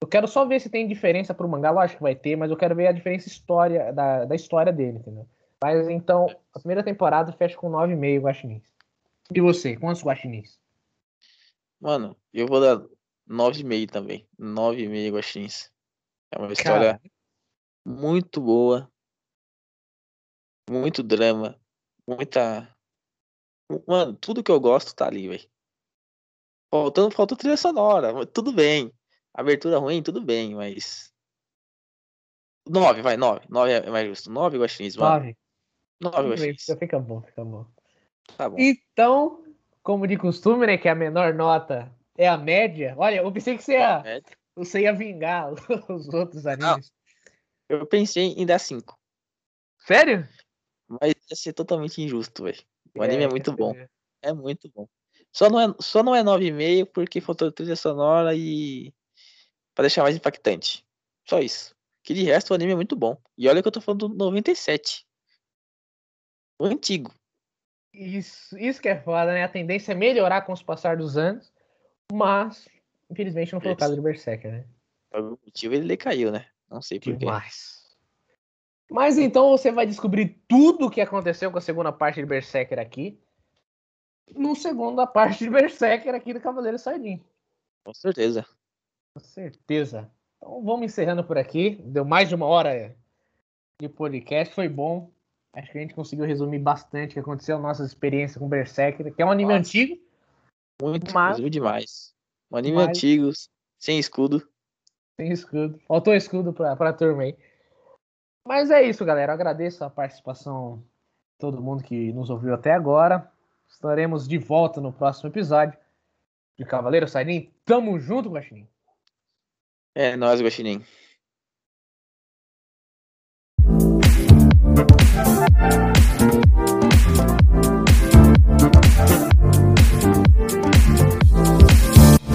Eu quero só ver se tem diferença pro mangá, lógico que vai ter, mas eu quero ver a diferença história, da, da história dele, entendeu? Mas então, a primeira temporada fecha com 9,5 guaxinins. E você, quantos guaxinins? Mano, eu vou dar 9,5 também. 9,5 guaxinins. É uma história Cara. muito boa, muito drama, muita. Mano, tudo que eu gosto tá ali, velho. Faltando, faltou trilha sonora, tudo bem. Abertura ruim, tudo bem, mas. Nove, vai, nove. Nove é mais justo. Nove guaxinins, mano. Nove. Nove guaxinins. Fica bom, fica bom. Tá bom. Então, como de costume, né, que a menor nota é a média. Olha, eu pensei que você ia, você ia vingar os outros animes. Não, eu pensei em dar 5. Sério? Mas ia ser totalmente injusto, velho. O é, anime é muito bom. É muito bom. Só não é, só não é 9,5 porque faltou trilha sonora e. pra deixar mais impactante. Só isso. Que de resto o anime é muito bom. E olha que eu tô falando do 97. O antigo. Isso, isso que é foda, né? A tendência é melhorar com o passar dos anos. Mas Infelizmente não foi o caso do Berserker, né? Por algum motivo ele decaiu, né? Não sei porquê. Demais. Mas então você vai descobrir tudo o que aconteceu com a segunda parte de Berserker aqui. No segunda parte de Berserker aqui do Cavaleiro Sardinha. Com certeza. Com certeza. Então vamos encerrando por aqui. Deu mais de uma hora de podcast, foi bom. Acho que a gente conseguiu resumir bastante o que aconteceu, nossas experiências com Berserker, que é um anime Nossa. antigo. Muito, mas... demais. Um anime Mas... antigo, sem escudo. Sem escudo. Faltou escudo pra, pra turma aí. Mas é isso, galera. Eu agradeço a participação de todo mundo que nos ouviu até agora. Estaremos de volta no próximo episódio de Cavaleiro Sainim. Tamo junto, Guaxinim. É, nós, Guaxinim.